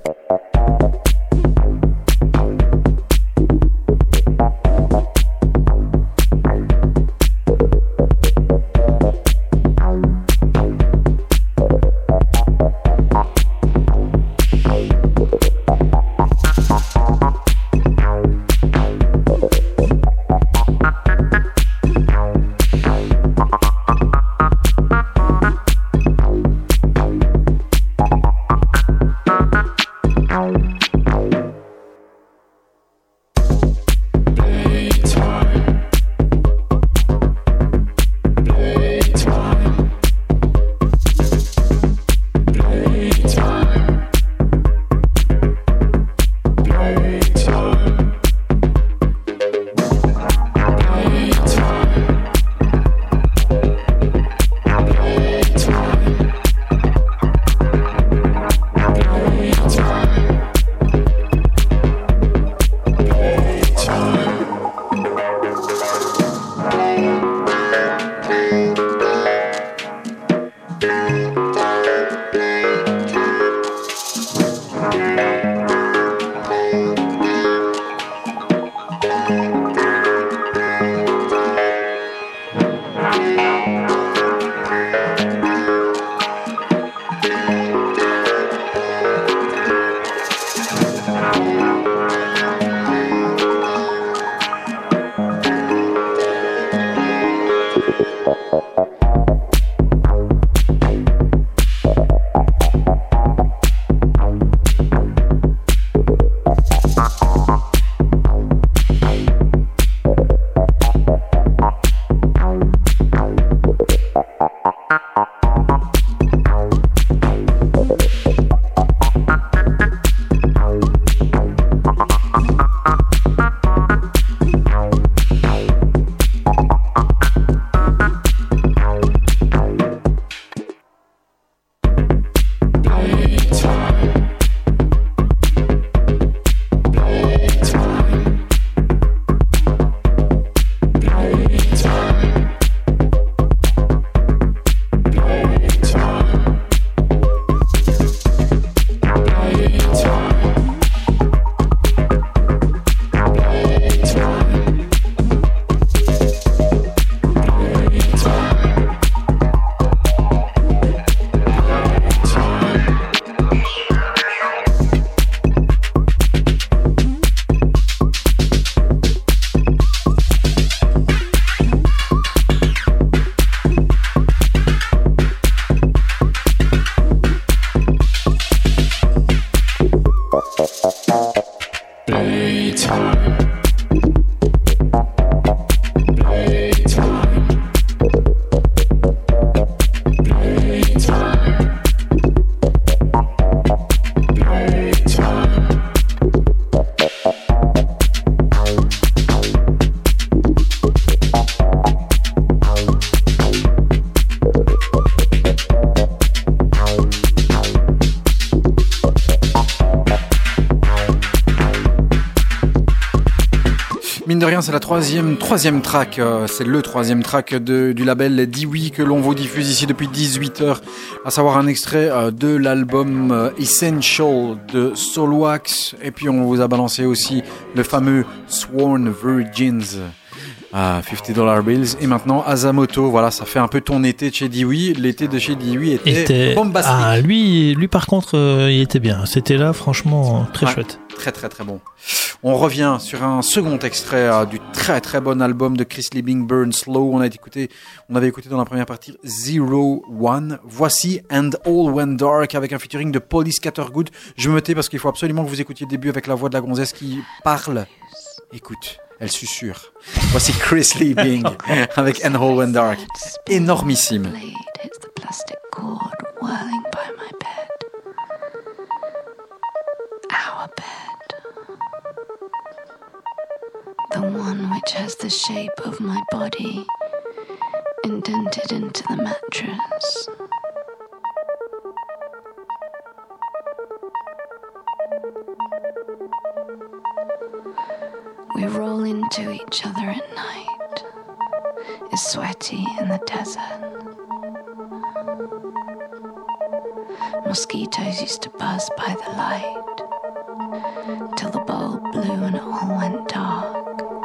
D: Mine de rien, c'est la troisième, troisième track, euh, c'est le troisième track de, du label Diwi que l'on vous diffuse ici depuis 18 heures, à savoir un extrait euh, de l'album euh, Essential de Solwax, et puis on vous a balancé aussi le fameux Sworn Virgins. À 50 dollar bills et maintenant Azamoto voilà ça fait un peu ton été de chez Diwi l'été de chez Diwi était,
E: était-
D: bombastique
E: Ah, lui, lui par contre, euh, il était bien. C'était là, franchement, très
D: Ouais.
E: chouette.
D: Très très très bon. On revient sur un second extrait euh, du très très bon album de Chris Liebing, Burn Slow. On a écouté, on avait écouté dans la première partie Zero One. Voici And All Went Dark avec un featuring de Polly Scattergood. Je me tais parce qu'il faut absolument que vous écoutiez le début avec la voix de la gonzesse qui parle. Écoute, elle susurre. Voici Chris Liebing avec And All Went Dark. Énormissime.
A: blade hits the plastic cord whirling by my bed. Our bed. The one which has the shape of my body indented into the mattress. We roll into each other at night is sweaty in the desert. Mosquitoes used to buzz by the light till the bulb blew and it all went dark.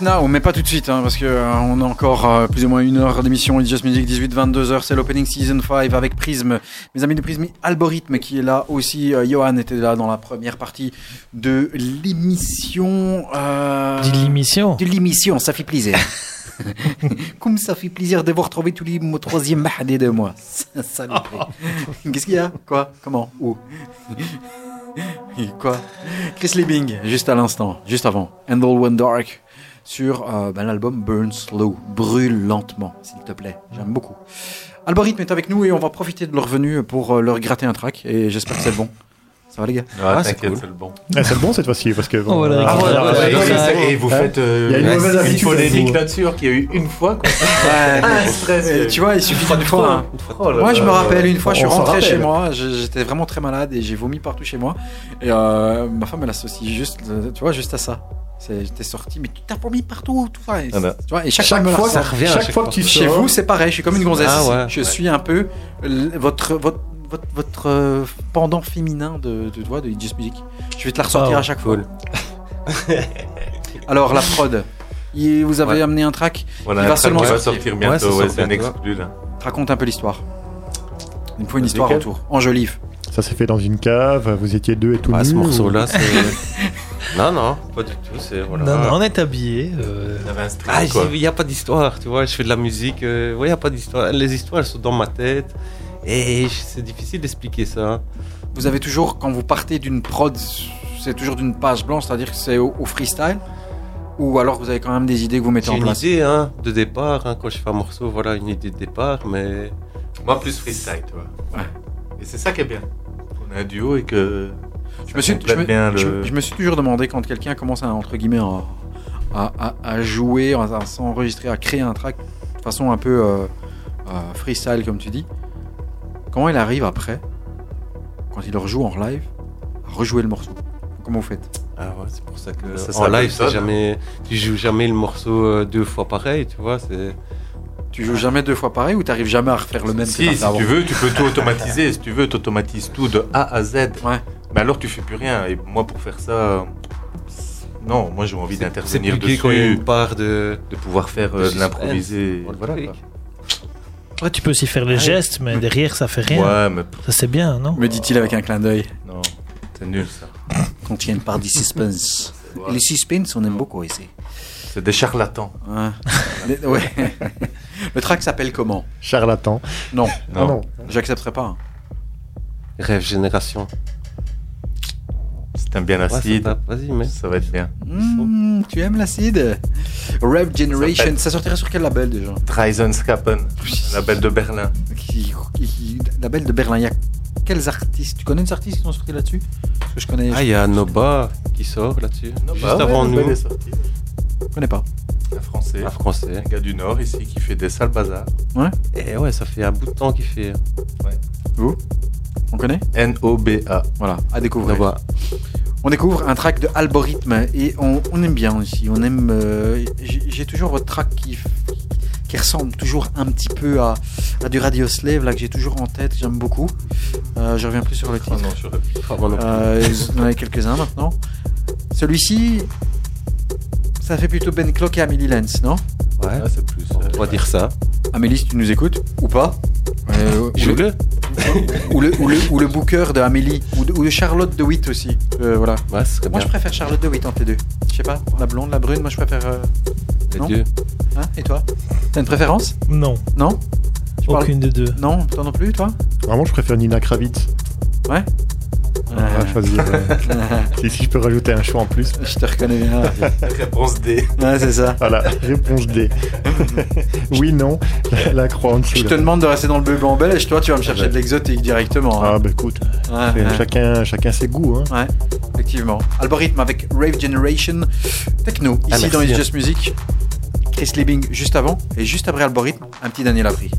A: Now,
D: mais pas tout de suite, hein, parce que euh, on a encore euh, plus ou moins une heure d'émission. It's Just Music, 18-22 heures, c'est l'opening season 5 avec Prism. Mes amis de Prism, Algorithme qui est là aussi. euh, Johan était là dans la première partie de l'émission. Euh,
E: Dis l'émission.
D: de l'émission, ça fait plaisir. Comme ça fait plaisir de vous retrouver tous les mots troisième mahadé de moi. Salut. Qu'est-ce qu'il y a? Quoi? Comment? Où? Quoi? Chris Liebing, juste à l'instant, juste avant. Handle One Dark sur euh, ben, l'album Burn Slow. Brûle lentement, s'il te plaît. J'aime beaucoup. Algorithme est avec nous et on va profiter de leur venue pour euh, leur gratter un track. Et j'espère que c'est bon. Ça va les gars
G: Ah,
H: c'est cool.
G: c'est le bon.
F: Ah, c'est bon cette fois-ci parce que. bon,
E: Oh, voilà, Ah,
F: ah,
E: voilà,
F: voilà,
E: ouais,
F: ouais,
E: ouais,
F: ouais,
E: ouais.
G: Et vous
F: Hein
G: faites euh,
F: Il y a une mauvaise
G: une
F: habitude,
G: polémique là-dessus, alors qu'il y a eu une fois. Quoi.
D: Ouais.
G: Ah, stress.
D: Tu vois, il suffit d'une fois. hein.
G: Oh
D: Moi, je me rappelle une fois, je suis
F: On s'en
D: rentré
F: rappelle.
D: chez moi, je- j'étais vraiment très malade et j'ai vomi partout chez moi. Et euh, ma femme, elle associe juste, euh, tu vois, juste à ça. C'est- J'étais sorti, mais tu t'as vomi partout, tout ça. Et,
H: Ah bah.
D: tu vois, et chaque,
F: Chaque
D: fois,
H: ça revient à
F: Chaque
H: chaque
F: fois que tu
D: Chez
F: sors,
D: vous, c'est pareil, je suis comme une gonzesse.
H: Ah ouais,
D: je
H: ouais.
D: suis un peu l- votre, votre, votre, votre, euh, pendant féminin de, de, de, de Just Music. Je vais te la ressortir
E: Oh,
D: à chaque fois. Alors, la prod. Il- Vous avez
G: Ouais.
D: amené un track,
G: Voilà,
D: Il va seulement sortir.
G: sortir
H: Ouais,
G: bientôt, ouais,
H: sort
G: c'est un
H: bientôt.
G: exclu là.
D: raconte un peu l'histoire. Il me faut une histoire autour. Enjolive.
F: ça s'est fait dans une cave, vous étiez deux et tout
H: Ah,
F: nus,
H: ce
F: ou-
H: morceau-là, c'est. non, non, pas du tout. C'est voilà.
E: Non, non, on est habillé. euh,
G: avait un
H: Ah, il n'y a pas d'histoire, tu vois. Je fais de la musique, euh, ouais, il n'y a pas d'histoire. Les histoires, elles sont dans ma tête. Et je- c'est difficile d'expliquer ça. hein.
D: Vous avez toujours, quand vous partez d'une prod, c'est toujours d'une page blanche, c'est-à-dire que c'est au, au freestyle Ou alors vous avez quand même des idées que vous mettez
H: J'ai
D: en
H: une
D: place?
H: idée hein, de départ, hein, quand je fais un morceau, voilà, une idée de départ, mais.
G: Moi, plus freestyle, tu vois.
D: Ouais.
G: Et c'est ça qui est bien. On est un duo et que.
D: je me, suis, je,
G: complète
D: me,
G: bien
D: je-
G: le.
D: je me suis toujours demandé quand quelqu'un commence à, entre guillemets, à, à- à- à jouer, à, à s'enregistrer, à créer un track de façon un peu euh, euh, freestyle, comme tu dis, comment il arrive après, quand il le rejoue en live, à rejouer le morceau? Comment vous faites?
H: Ah ouais, c'est pour ça que
G: Ça,
H: en
G: ça
H: live,
G: m'étonne.
H: c'est jamais, tu joues jamais le morceau euh, deux fois pareil, tu vois. C'est
D: Tu joues jamais deux fois pareil ou tu jamais à refaire le même
G: Si, si tu veux, tu peux tout automatiser. si tu veux, tu automatises tout de A à Z.
D: Ouais.
G: Mais alors, tu fais plus rien. Et moi, pour faire ça. Non, moi j'ai envie
H: c'est
G: d'intervenir
H: plus gai quand il y a
G: dessus,
H: une part de.
G: de pouvoir faire euh,
H: de
G: l'improviser. Voilà.
E: Ouais, tu peux aussi faire les
H: Ouais.
E: gestes, mais derrière, ça fait rien.
G: Ouais, mais
E: Ça, c'est bien, non
D: Me dit-il avec un clin d'œil.
G: non, c'est nul ça.
D: A une part du suspense. Et les suspense, on aime beaucoup ici.
G: C'est des charlatans.
D: Ouais. Le track s'appelle comment?
F: Charlatan.
D: Non,
F: Ah non.
D: j'accepterai pas. hein.
H: Rêve génération.
G: C'est un bien
H: Ouais, ça
G: acide.
H: Vas-y, mais.
G: ça va être bien.
D: Mmh, tu aimes l'acide? Rev Generation, ça sortirait sur quel label déjà?
G: Dreisenskappen, label de Berlin.
D: Qui- qui- Label de Berlin. Il y a quels artistes? Tu connais des artistes qui sont sortis là-dessus? Parce que je connais.
H: Ah, il y a Noba qui sort là-dessus. Juste
G: ouais,
H: avant
G: le
H: nous.
G: est sorti.
D: Je connais pas.
G: Un français,
H: Un français.
G: un gars du Nord ici qui fait des sales bazars.
H: Et ouais, ça fait un bout de temps qu'il fait.
D: On connaît
G: N-O-B-A.
D: Voilà, à découvrir. On découvre un track de Algorithme et on, on aime bien aussi. On aime. euh, J'ai toujours votre track qui, qui ressemble toujours un petit peu à, à du Radio Slave, là que j'ai toujours en tête, j'aime beaucoup. Euh, je reviens plus sur le
G: Oh
D: titre.
G: non.
H: Ah, plus.
D: Euh, il y en a quelques-uns maintenant. Celui-ci, ça fait plutôt Ben Clock et Amélie Lenz, non?
H: Ouais,
G: Ah, c'est plus. euh,
H: on va dire ça.
D: Amélie, si tu nous écoutes, ou pas Euh, ou, le, ou, le, ou, le, ou le booker de Amélie, ou de, ou de Charlotte de Witt aussi. Euh, voilà.
H: Ouais,
D: Moi,
H: bien.
D: je préfère Charlotte de Witt entre les deux. Je sais pas, la blonde, la brune, moi je préfère. euh,
H: Les
D: non
H: deux.
D: Hein Et toi T'as une préférence
E: Non,
D: Non Tu parles-
E: aucune des deux.
D: Non, toi non plus, toi
F: Vraiment, je préfère Nina Kravitz.
D: Ouais
F: On va choisir. si, si je peux rajouter un choix en plus.
D: Je te reconnais bien.
G: Réponse D.
D: Ouais, c'est ça.
F: Voilà, réponse D. oui, non, la, la croix en dessous.
D: Je
F: là.
D: te demande de rester dans le bug en belge, toi tu vas me chercher de l'exotique directement. hein.
F: Ah, bah écoute,
D: Ouais,
F: c'est
D: ouais.
F: chacun, chacun ses goûts. Hein.
D: Ouais, effectivement. Algorithme avec Rave Generation Techno, ici
H: Ah, merci,
D: dans It's
H: hein.
D: Just Music. Chris Liebing juste avant, et juste après Algorithme, un petit Daniel Abri.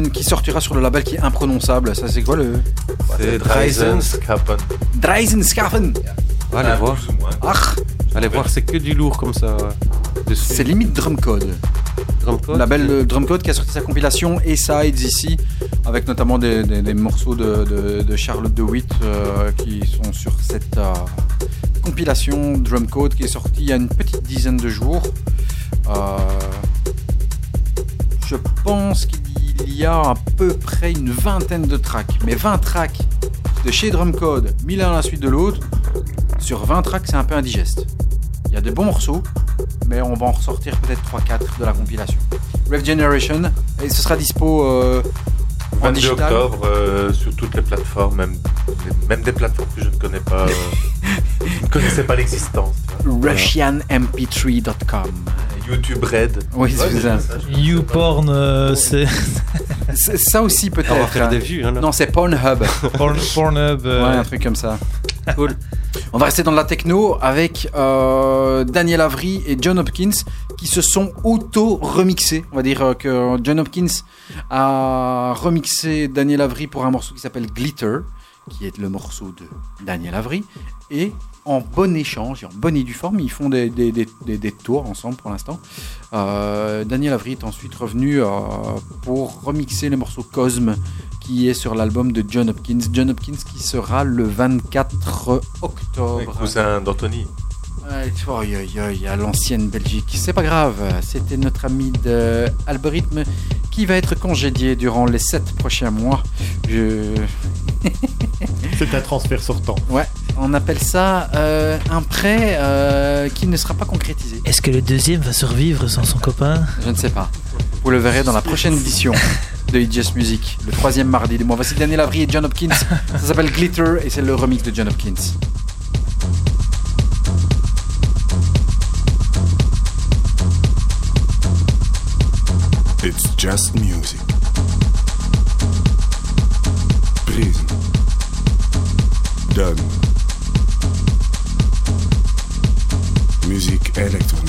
D: Qui sortira sur le label qui est imprononçable. Ça c'est quoi le
H: C'est Dreisenskapen.
D: Dreisenskafen
H: Allez voir.
D: Ach,
H: Allez voir, c'est que du lourd comme ça. Dessus.
D: c'est limite Drumcode.
H: Drumcode.
D: label euh, Drumcode qui a sorti sa compilation A-Sides ici, avec notamment des, des- des morceaux de, de- de Charlotte DeWitt euh, qui sont sur cette euh, compilation Drumcode qui est sortie il y a une petite dizaine de jours. A à peu près une vingtaine de tracks, mais 20 tracks de chez Drumcode, mis l'un à la suite de l'autre. Sur 20 tracks, c'est un peu indigeste. Il y a de bons morceaux, mais on va en ressortir peut-être 3-4 de la compilation. Rev Generation, et ce sera dispo euh, en
G: 22
D: digital.
G: octobre euh, sur toutes les plateformes, même, même des plateformes que je ne connais pas. euh, je ne connaissais pas l'existence. tu vois.
D: RussianMP3.com.
G: YouTube Red.
D: Oui, c'est
G: Ouais,
D: ça.
E: YouPorn, euh, C'est-
D: Ça aussi
H: On va
D: peut-être.
H: faire
D: hein.
H: des vues. Hein, là.
D: Non, c'est Pornhub.
E: Porn- Pornhub. euh,
D: Ouais, un truc comme ça. Cool. On va rester dans la techno avec euh, Daniel Avery et John Hopkins qui se sont auto-remixés. On va dire euh, que John Hopkins a remixé Daniel Avery pour un morceau qui s'appelle Glitter, qui est le morceau de Daniel Avery. Et en bon échange et en bonne et forme, ils font des, des, des, des- tours ensemble pour l'instant. Euh, Daniel Avery est ensuite revenu euh, pour remixer le morceau Cosme qui est sur l'album de John Hopkins. John Hopkins qui sera le 24 octobre.
G: Cousin d'Anthony.
D: Ouais, oi, oi, oi, à l'ancienne Belgique. C'est pas grave, c'était notre ami de Algorithme qui va être congédié durant les 7 prochains mois. Je...
F: C'est un transfert sortant.
D: Ouais, on appelle ça euh, un prêt euh, qui ne sera pas concrétisé.
E: Est-ce que le deuxième va survivre sans son copain?
D: Je ne sais pas. Vous le verrez dans la prochaine édition de Just Music, le troisième mardi du mois. Voici Daniel Avery et John Hopkins. Ça s'appelle Glitter et c'est le remix de John Hopkins.
C: It's just music. Prison. Done. Musique électronique.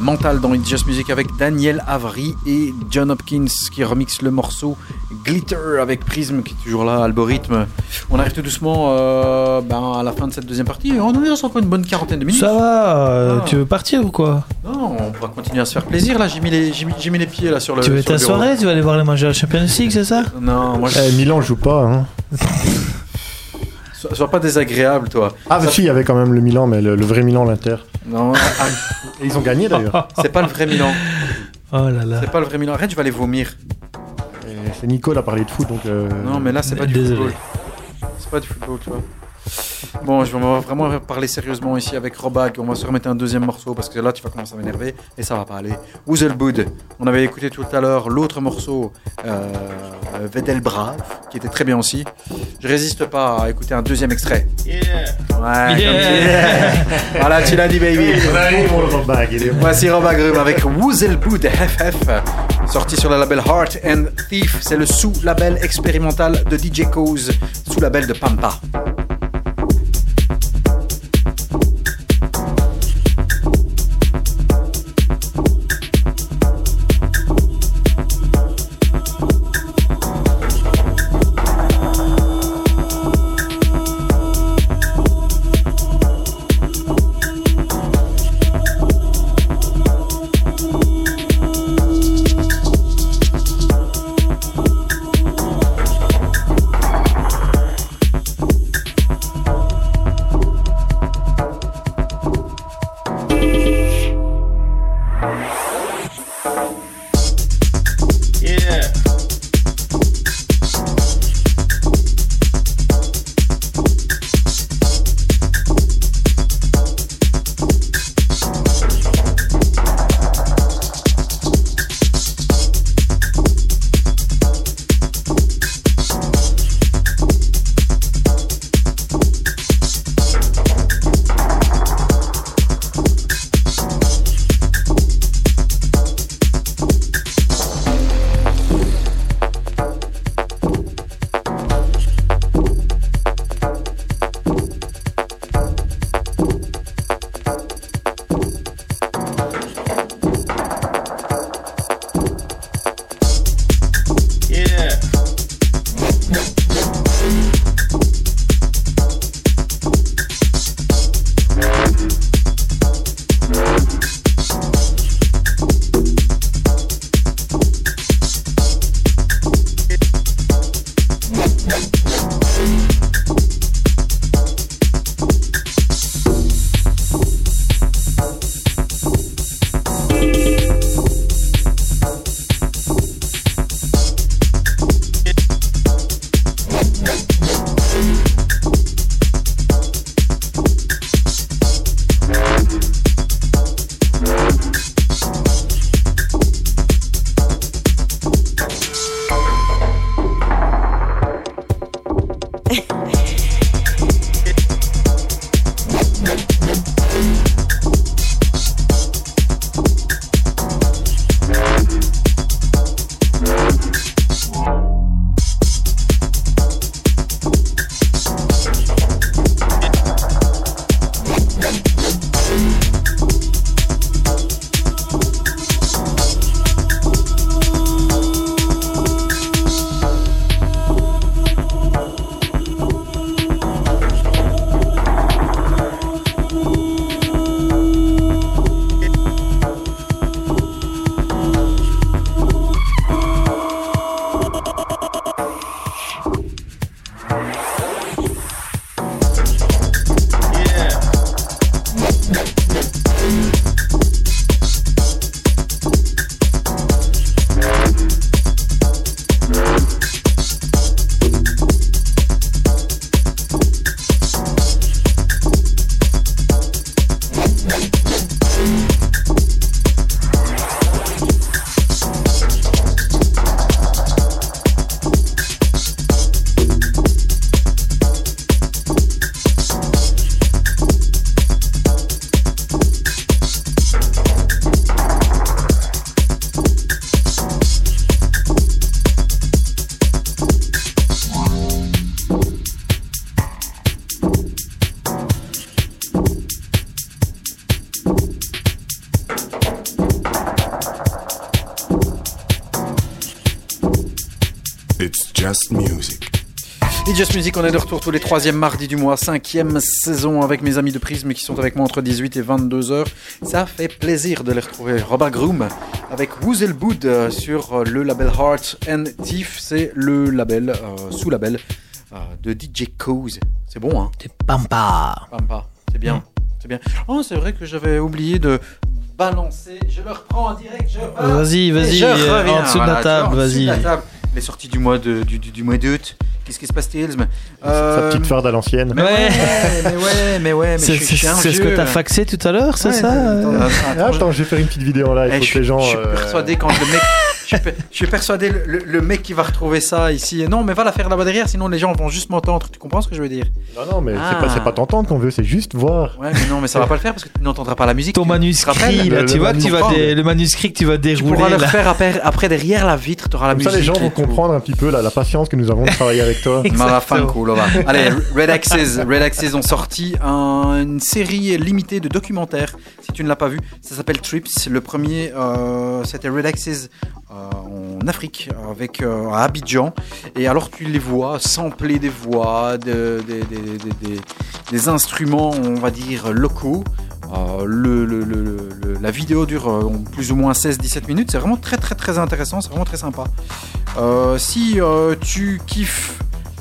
D: Mental dans It's Just Music avec Daniel Avery et John Hopkins qui remix le morceau Glitter avec Prism qui est toujours là, algorithme. On arrive tout doucement euh, ben, à la fin de cette deuxième partie. On nous reste encore une bonne quarantaine de minutes.
E: Ça va, euh,
D: Ah.
E: tu veux partir ou quoi?
D: Non, on pourra continuer à se faire plaisir là. J'ai mis les, j'ai mis, j'ai mis les pieds là sur le.
E: Tu veux ta soirée? Tu vas aller voir les matchs de la Champions League, c'est ça?
D: Non, moi je.
F: Eh, Milan joue pas. Hein.
D: Sois, sois pas désagréable toi.
F: Ah, mais si, il y avait quand même le Milan, mais le, le vrai Milan, l'Inter.
D: Non, ah,
F: Et ils ont gagné d'ailleurs.
D: c'est pas le vrai Milan.
E: Oh là là.
D: C'est pas le vrai Milan. Arrête, je vais aller vomir.
F: C'est Nico, a parlé de foot, donc. euh,
D: Non, mais là, c'est pas du
E: Désolé.
D: football. C'est pas du football, tu vois. Bon, je vais vraiment parler sérieusement ici avec Robag. On va se remettre un deuxième morceau parce que là, tu vas commencer à m'énerver et ça va pas aller. Woozlebood. On avait écouté tout à l'heure l'autre morceau, euh, Vedel Brave, qui était très bien aussi. Je résiste pas à écouter un deuxième extrait. Ouais, comme
E: Yeah.
D: tu- Voilà, tu l'as dit, baby. Voici Robagrum avec Woozlebood FF, sorti sur le label Heart and Thief. C'est le sous-label expérimental de DJ Cause, sous-label de Pampa.
C: Music,
D: on est de retour tous les troisièmes mardis du mois, cinquième saison avec mes amis de Prisme qui sont avec moi entre 18 et 22 heures. Ça fait plaisir de les retrouver. Robert Groom avec Woozlebood euh, sur euh, le label Heart and Thief. C'est le label, euh, sous-label euh, de DJ Cause. C'est bon, hein?
E: C'est Pampa.
D: Pampa, c'est bien. C'est bien. Oh, c'est vrai que j'avais oublié de balancer. Je le reprends en direct. Je
E: Vas-y, vas-y,
D: je reviens.
E: en dessous de la table, vas-y.
D: Les sorties du mois de- du, du- du mois d'août. Se passe-t-il Euh,
F: Sa petite farde à l'ancienne.
D: mais
E: Ouais.
D: mais ouais, mais ouais, mais
E: C'est ce que t'as faxé tout à l'heure, c'est
D: Ouais,
E: ça euh
D: attends,
F: Ah, vais faire une petite vidéo là. Il
D: Eh,
F: faut
D: je,
F: que les gens.
D: je suis
F: euh,
D: persuadé quand le mec. Je suis, per- je suis persuadé le, le- le mec qui va retrouver ça ici. Non, mais va la faire là-bas derrière, sinon les gens vont juste m'entendre. Tu comprends ce que je veux dire?
F: Non, non, mais
D: Ah.
F: c'est pas, c'est pas t'entendre qu'on veut, c'est juste voir.
D: Ouais, mais non, mais ça va pas le faire parce que tu n'entendras pas la musique.
E: Ton
D: Tu- tu
E: manuscrit,
D: rappelles?
E: là, tu
F: le
E: vois que tu vas dé- le manuscrit que tu vas
D: Tu
E: dérouler.
D: pourras le
E: là.
D: refaire après, après derrière la vitre, tu auras la
F: Comme
D: musique.
F: ça, les gens vont
D: tout.
F: comprendre un petit peu la, la patience que nous avons de travailler avec toi.
D: Va. Allez, Red Axes, Red Axes ont sorti un- une série limitée de documentaires. Tu ne l'as pas vu, ça s'appelle Trips. Le premier, euh, c'était Red Axes euh, en Afrique, avec euh, Abidjan. Et alors tu les vois sampler des voix, de- des- des- instruments, on va dire locaux. Le, le- la vidéo dure plus ou moins 16-17 minutes. C'est vraiment très très très intéressant. C'est vraiment très sympa. Si tu kiffes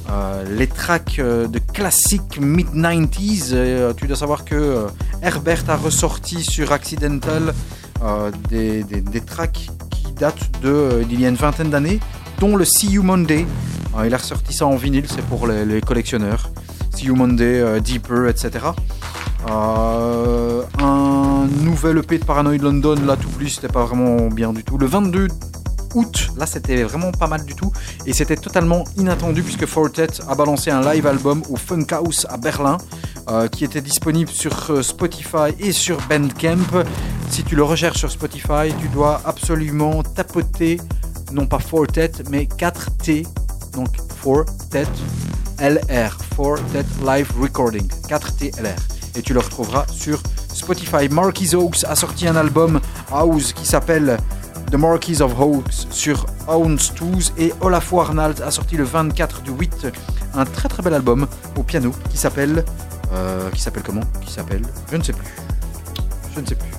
D: euh, les tracks euh, de classiques mid-90s, euh, tu dois savoir que Herbert a ressorti sur Accidental des, des, tracks qui datent d'il y a une vingtaine d'années, dont le See You Monday. Il a ressorti ça en vinyle, c'est pour les, collectionneurs. See You Monday, Deeper, etc. Un nouvel EP de Paranoid London, là tout plus, c'était pas vraiment bien du tout. Le 22 là c'était vraiment pas mal du tout. Et c'était totalement inattendu puisque Fortet a balancé un live album au Funkhaus à Berlin euh, qui était disponible sur euh, Spotify et sur Bandcamp. Si tu le recherches sur Spotify, tu dois absolument tapoter non pas Fortet mais 4T, donc Fortet LR, Fortet Live Recording, 4T LR. Et tu le retrouveras sur Spotify. Marquis Oaks a sorti un album house qui s'appelle The Marquis of Hawks sur Ounce Tools et Olafur Arnald a sorti le 24 du 8 un très très bel album au piano qui s'appelle euh, qui s'appelle comment? Qui s'appelle? Je ne sais plus. Je ne sais plus.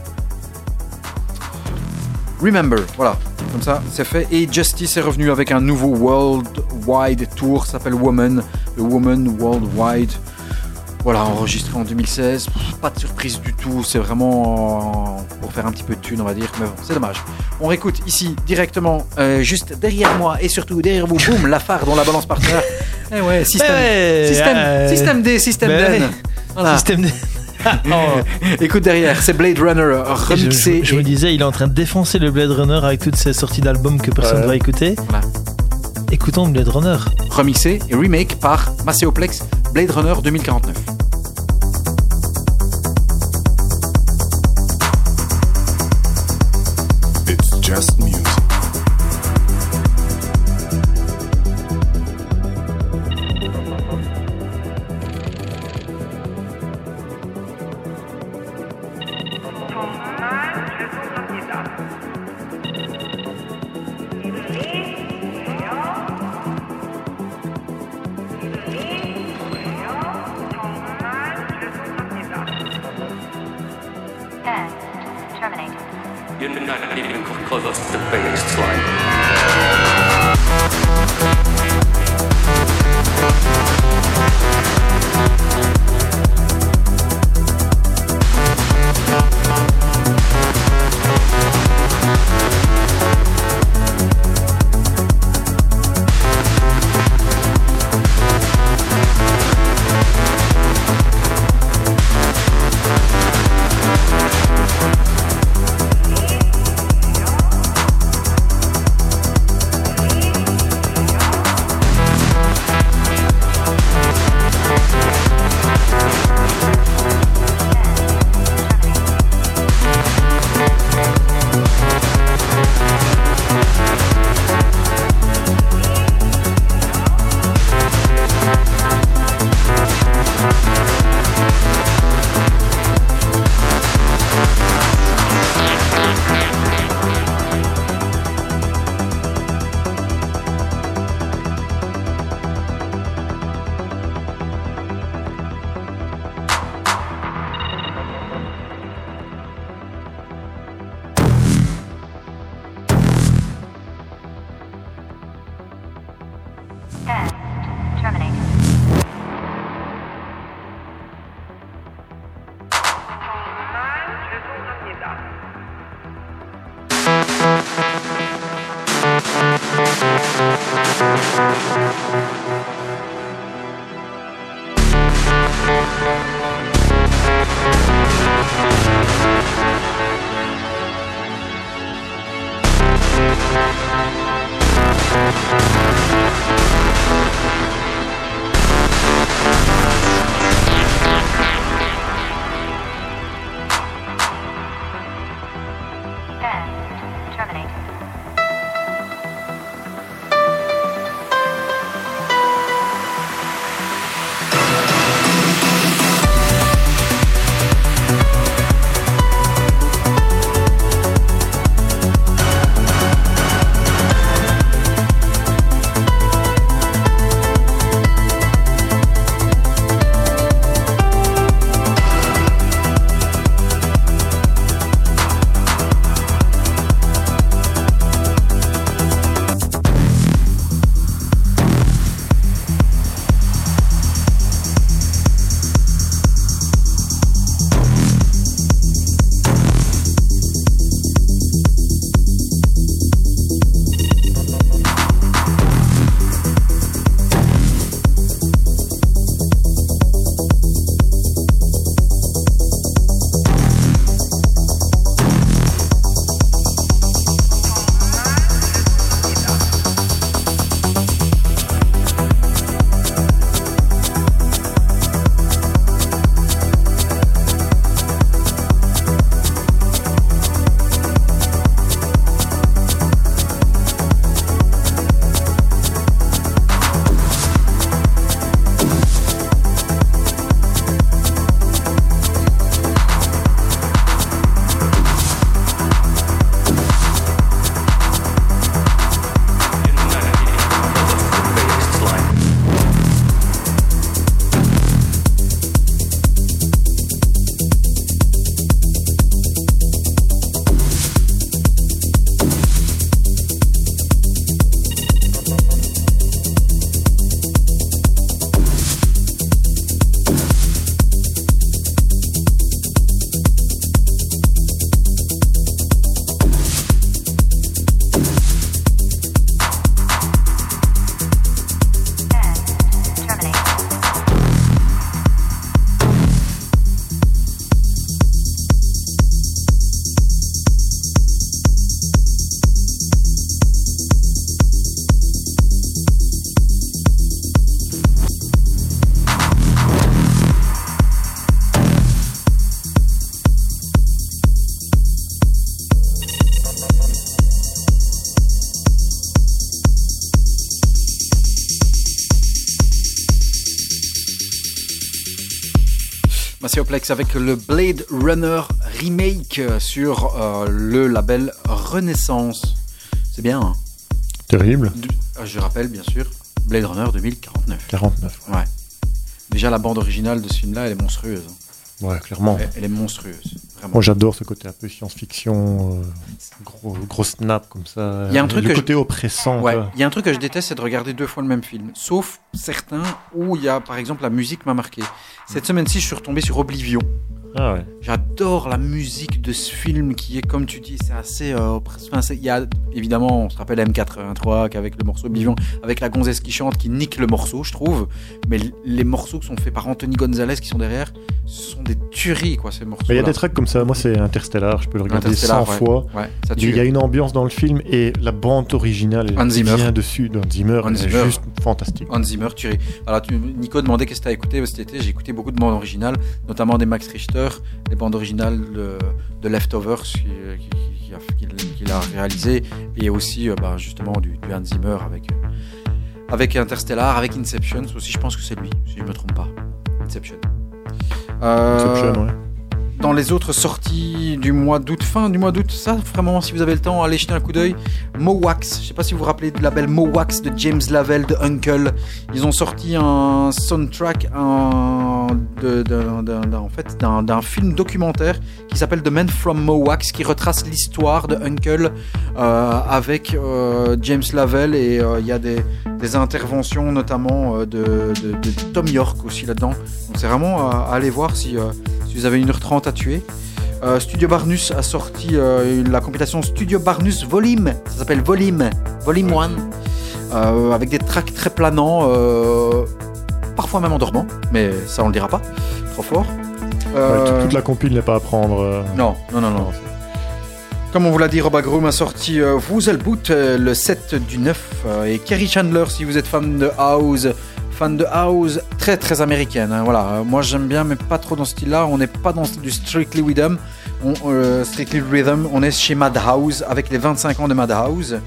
D: Remember, voilà, comme ça c'est fait. Et Justice est revenu avec un nouveau Worldwide Tour, ça s'appelle Woman, le Woman Worldwide. Voilà, enregistré en 2016. Pff, Pas de surprise du tout, c'est vraiment euh, pour faire un petit peu de thune, on va dire. Mais bon, c'est dommage. On réécoute ici directement, euh, juste derrière moi et surtout derrière vous, boum, la phare dont la balance partenaire. Eh ouais, système,
E: Ouais,
D: système,
E: euh,
D: système D, système D. Voilà.
E: Système de- Oh.
D: Écoute derrière, c'est Blade Runner euh,
E: Je,
D: remixé.
E: je- je me disais, il est en train de défoncer le Blade Runner avec toutes ces sorties d'albums que personne ne
F: Ouais.
E: va écouter.
D: Voilà.
E: Écoutons Blade Runner.
D: remixé et remake par Macéoplex Blade Runner 2049.
C: It's just music.
D: Avec le Blade Runner remake sur euh, le label Renaissance. C'est bien. hein
F: Terrible.
D: Euh, je rappelle bien sûr Blade Runner 2049.
F: 49.
D: Ouais. Déjà la bande originale de ce film-là, elle est monstrueuse. hein.
F: Ouais, clairement.
D: Elle, elle est monstrueuse, vraiment.
F: Moi, j'adore ce côté un peu science-fiction, euh, gros, gros snap comme ça.
D: Il y a un truc
F: le
D: que je-
F: côté oppressant.
D: Ouais,
F: quoi.
D: il y a un truc que je déteste, c'est de regarder deux fois le même film. Sauf certains où il y a, par exemple, la musique m'a marqué. Cette semaine-ci, je suis retombé sur Oblivion.
F: Ah ouais.
D: J'adore la musique de ce film qui est, comme tu dis, c'est assez. euh, c'est- il y a évidemment, on se rappelle M83 qu'avec le morceau Oblivion, avec la gonzesse qui chante, qui nique le morceau, je trouve. Mais les morceaux qui sont faits par Anthony Gonzalez qui sont derrière, ce sont des tueries, quoi, ces morceaux.
F: Mais il y a des trucs comme ça. Moi, c'est Interstellar. Je peux le regarder 100 fois.
D: Ouais, ça
F: Il y a une ambiance dans le film et la bande originale elle vient dessus de Hans Zimmer.
D: Hans
F: elle est
D: Zimmer.
F: juste fantastique.
D: Hans Zimmer, tuerie. Alors, tu, Nico demandait qu'est-ce que tu as écouté cet été. J'ai écouté beaucoup de bandes originales, notamment des Max Richter, les bandes originales de, Leftovers qui- qui- qui- qui a- qu'il qu'il a réalisé, et aussi euh, bah, justement du, du Hans Zimmer avec, euh, avec Interstellar, avec Inception. Aussi, je pense que c'est lui, si je ne me trompe pas. Inception. Euh,
F: Inception, ouais.
D: Dans les autres sorties du mois d'août, fin du mois d'août, ça vraiment, si vous avez le temps, allez jeter un coup d'œil. Mowax, je sais pas si vous vous rappelez du label Mowax de James Lavelle de Uncle. Ils ont sorti un soundtrack en fait, d'un, film documentaire qui s'appelle The Man from Mowax, qui retrace l'histoire de Uncle euh, avec euh, James Lavelle et euh, il y a des, des interventions notamment euh, de, de- de Tom York aussi là-dedans. Donc c'est vraiment à, à aller voir si, euh, si vous avez 1h30 à tuer. Euh, Studio Barnus a sorti euh, la compilation Studio Barnus Volume, ça s'appelle Volume, Volume 1, euh, avec des tracks très planants, parfois même endormants, mais ça on le dira pas, trop fort.
F: Ouais, toute- toute la compile n'est pas à prendre.
D: non, non, non, non. Comme on vous l'a dit, Rob Agroom a sorti euh, Boot euh, le 7 du 9 euh, et Kerry Chandler si vous êtes fan de house, fan de house très très américaine. hein, voilà, Euh, moi j'aime bien mais pas trop dans ce style-là. On n'est pas dans du Strictly Rhythm, on, Strictly Rhythm. On est chez Madhouse avec les 25 ans de Madhouse.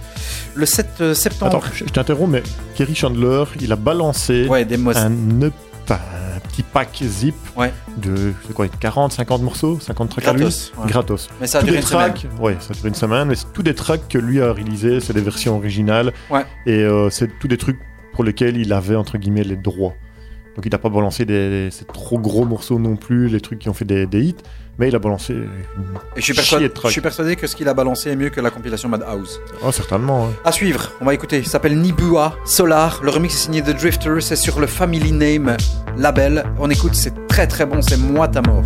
D: Le 7 euh, septembre.
F: Attends, je t'interromps, mais Kerry Chandler, il a balancé
D: Ouais, des
F: un, EP, un petit pack zip
D: Ouais.
F: de quoi, 40, 50 morceaux, 50 tracks à lui
D: Gratos, ouais.
F: Gratos.
D: Mais ça a duré une semaine.
F: ouais, ça dure une semaine, mais c'est tous des tracks que lui a réalisés, c'est des versions originales.
D: Ouais.
F: Et euh, c'est tous des trucs pour lesquels il avait entre guillemets les droits. Donc il n'a pas balancé des, des- ces trop gros morceaux non plus, les trucs qui ont fait des, des hits, mais il a balancé
D: Et je suis, persuadé,
F: de tracks.
D: je suis persuadé que ce qu'il a balancé est mieux que la compilation Madhouse.
F: Oh, certainement.
D: À suivre, on va écouter. Il s'appelle Nibua Solar. Le remix est signé The Drifter. C'est sur le Family Name label. On écoute, c'est très très bon. C'est Moi ta mort.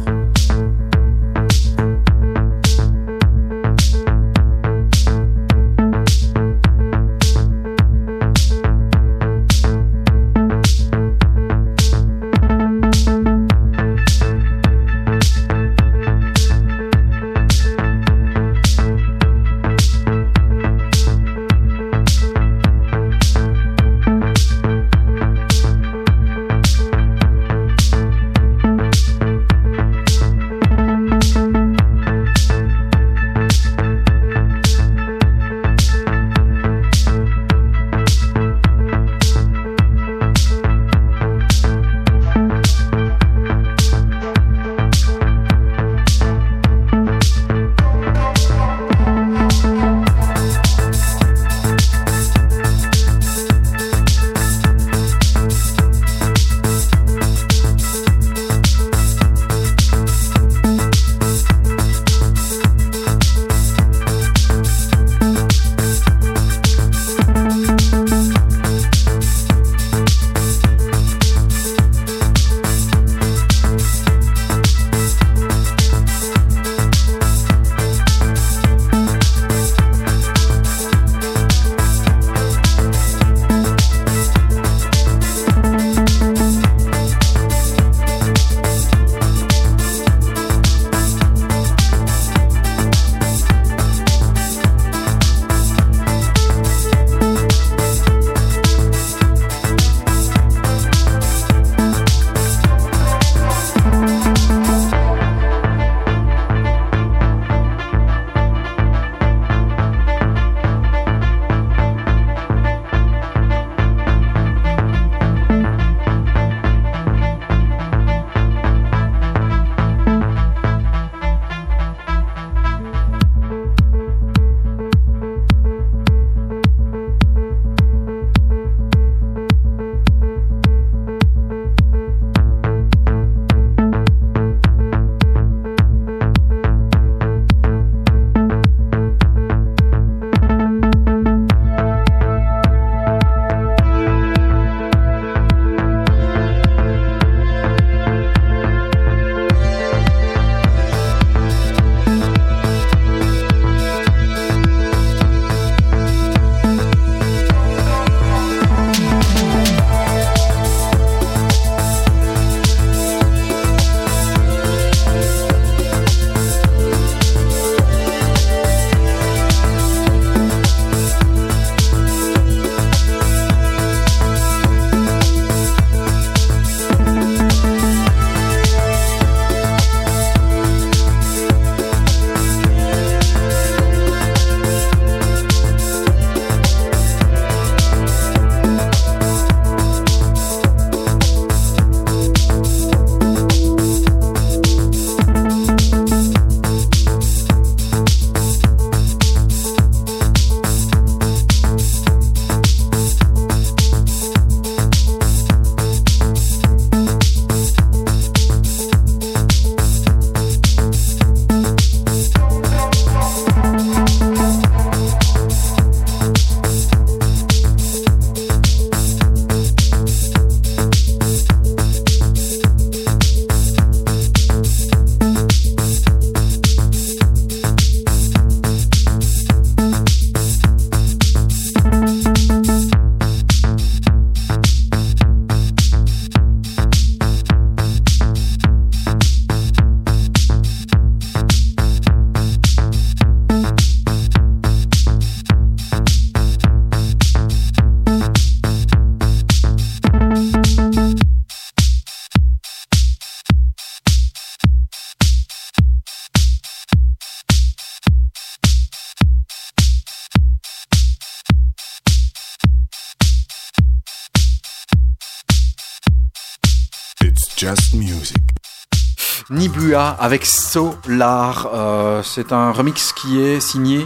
D: Nibua avec Solar. euh, c'est un remix qui est signé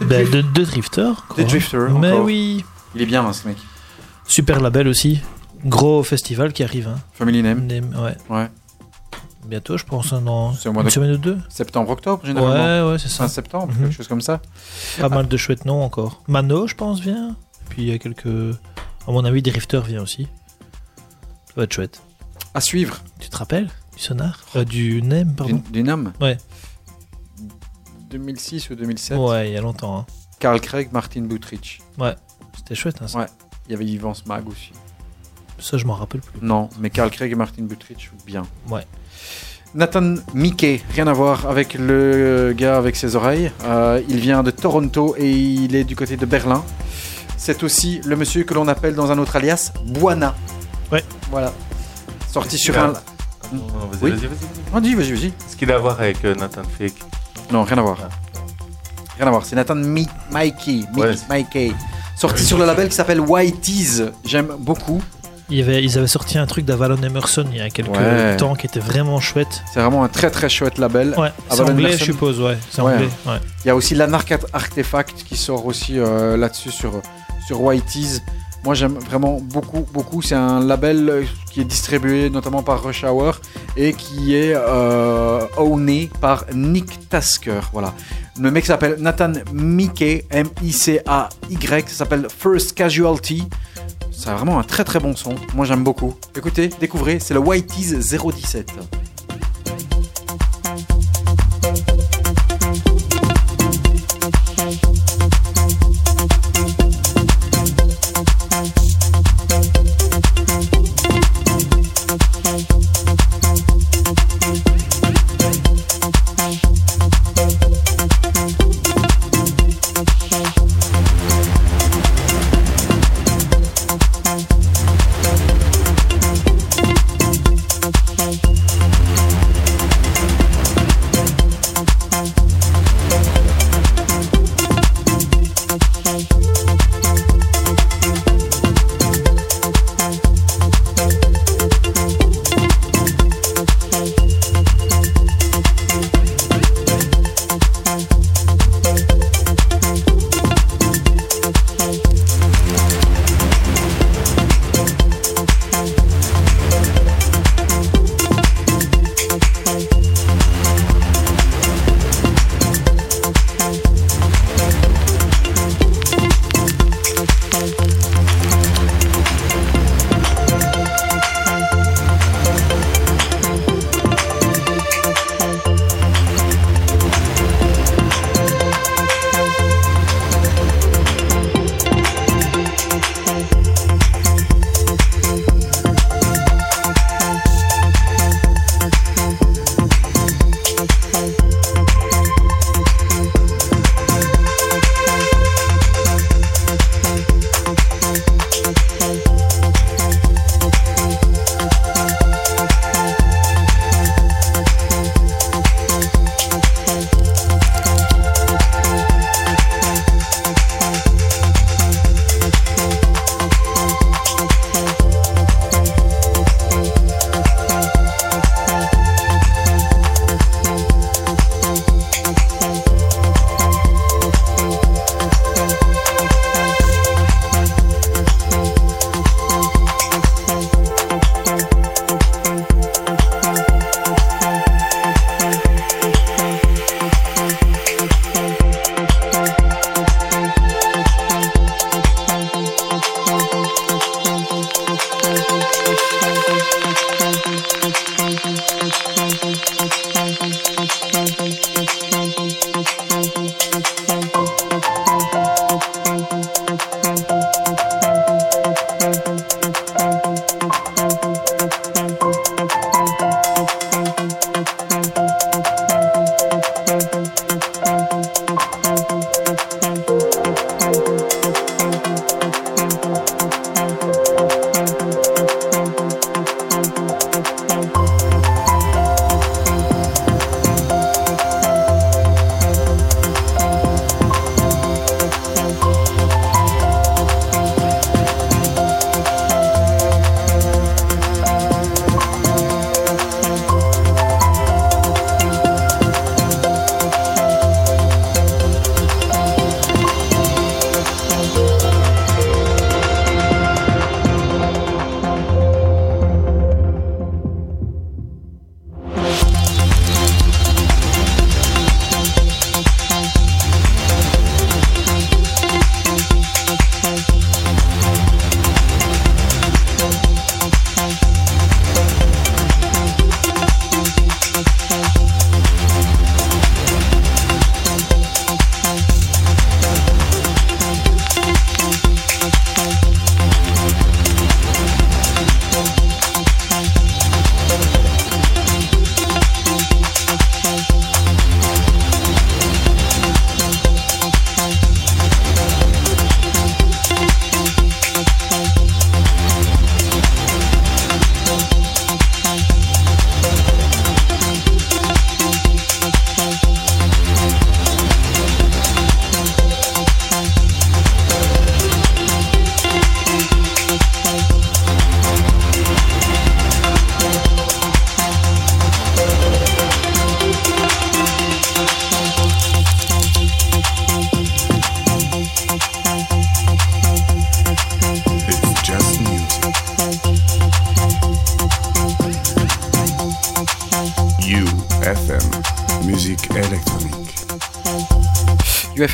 E: Ben, de, de Drifter. quoi.
D: des Drifter.
E: Mais
D: encore.
E: oui.
D: Il est bien hein, ce mec.
E: Super label aussi. Gros festival qui arrive. Hein.
D: Family Name.
E: Name, ouais.
D: Ouais.
E: Bientôt, je pense, hein, dans une
D: de
E: semaine ou deux.
D: septembre-octobre généralement.
E: Ouais, ouais, c'est ça.
D: Fin septembre,
E: Mhm.
D: quelque chose comme ça.
E: Pas mal de chouettes noms encore. Mano, je pense, vient. Puis il y a quelques. À mon avis, Drifter vient aussi. Ça va être chouette.
D: À suivre.
E: Tu te rappelles? Du sonar Euh, Du NEM, pardon.
D: du NAM.
E: Ouais.
D: 2006 ou 2007.
E: Ouais, il y a longtemps. hein.
D: Carl Craig, Martin Butrich.
E: C'était chouette, hein, ça.
D: Ouais. Il y avait Yvan Smag aussi.
E: Ça, je m'en rappelle plus.
D: Non, mais Carl Craig et Martin Butrich, bien.
E: Ouais.
D: Nathan Mickey, rien à voir avec le gars avec ses oreilles. Euh, il vient de Toronto et il est du côté de Berlin. C'est aussi le monsieur que l'on appelle dans un autre alias Buana.
E: Ouais.
D: Voilà. Sorti sur un.
G: Vas-y,
D: Oui.
G: vas-y, vas-y.
D: Oh, dis, vas-y, vas-y.
G: Est-ce qu'il a à voir avec euh, Nathan Fake
D: Non, rien à voir. Rien à voir. C'est Nathan Mi- Mikey. Mi-
G: Ouais.
D: Mikey. Sorti sur le label qui s'appelle Whitey's. J'aime beaucoup.
E: Il y avait, ils avaient sorti un truc d'Avalon Emerson il y a quelques
D: Ouais.
E: temps qui était vraiment chouette.
D: C'est vraiment un très très chouette label.
E: Ouais, c'est anglais,
D: Emerson.
E: je suppose, ouais. C'est
D: Ouais.
E: anglais, ouais.
D: Il y a aussi l'Anarch Artefact qui sort aussi euh, là-dessus sur, sur Whitey's. Moi j'aime vraiment beaucoup, beaucoup. C'est un label euh, qui est distribué notamment par Rush Hour et qui est euh, owné par Nick Tasker. Voilà. Le mec s'appelle Nathan Mickey, M-I-C-A-Y. Ça s'appelle First Casualty. C'est vraiment un très très bon son. Moi j'aime beaucoup. Écoutez, découvrez, c'est le Whitey's 017.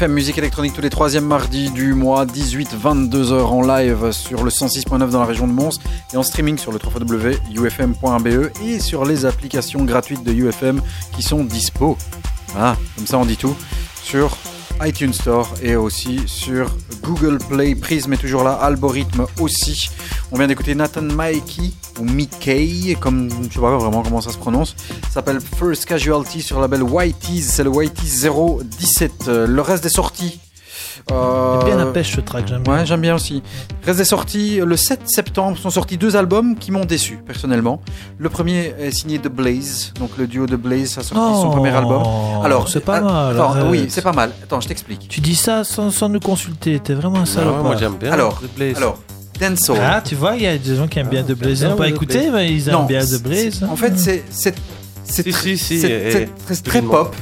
D: Musique électronique tous les troisièmes mardis du mois, 18-22h en live sur le 106.9 dans la région de Mons et en streaming sur le www.ufm.be et sur les applications gratuites de UFM qui sont dispo. Voilà, comme ça on dit tout. Sur iTunes Store et aussi sur Google Play. Prism est toujours là, Algorithme aussi. On vient d'écouter Nathan Mikey ou Mickey, comme je sais pas vraiment comment ça se prononce. Ça s'appelle First Casualty sur le label Whitey's. C'est le Whitey's 017. Euh, Le reste des sorties. euh,
E: Bien la pêche ce track, j'aime bien.
D: Ouais, j'aime bien aussi. Reste des sorties le 7 septembre sont sortis deux albums qui m'ont déçu personnellement. Le premier est signé The Blaze, donc le duo The Blaze a sorti son
E: Oh,
D: premier album. Alors,
E: c'est pas
D: ah,
E: mal.
D: attends, oui, c'est pas mal. Attends, je t'explique.
E: Tu dis ça sans, sans nous consulter, t'es vraiment un
H: Ah
E: salopard.
H: ouais, moi j'aime bien.
D: Alors,
H: The Blaze.
D: Alors, Dancehall.
E: Ah, tu vois, il y a des gens qui aiment bien The Blaze. Ils n'ont pas écouté, mais ils aiment
D: Non,
E: bien The Blaze.
D: En fait, c'est c'est
H: Si, si, si,
D: très pop.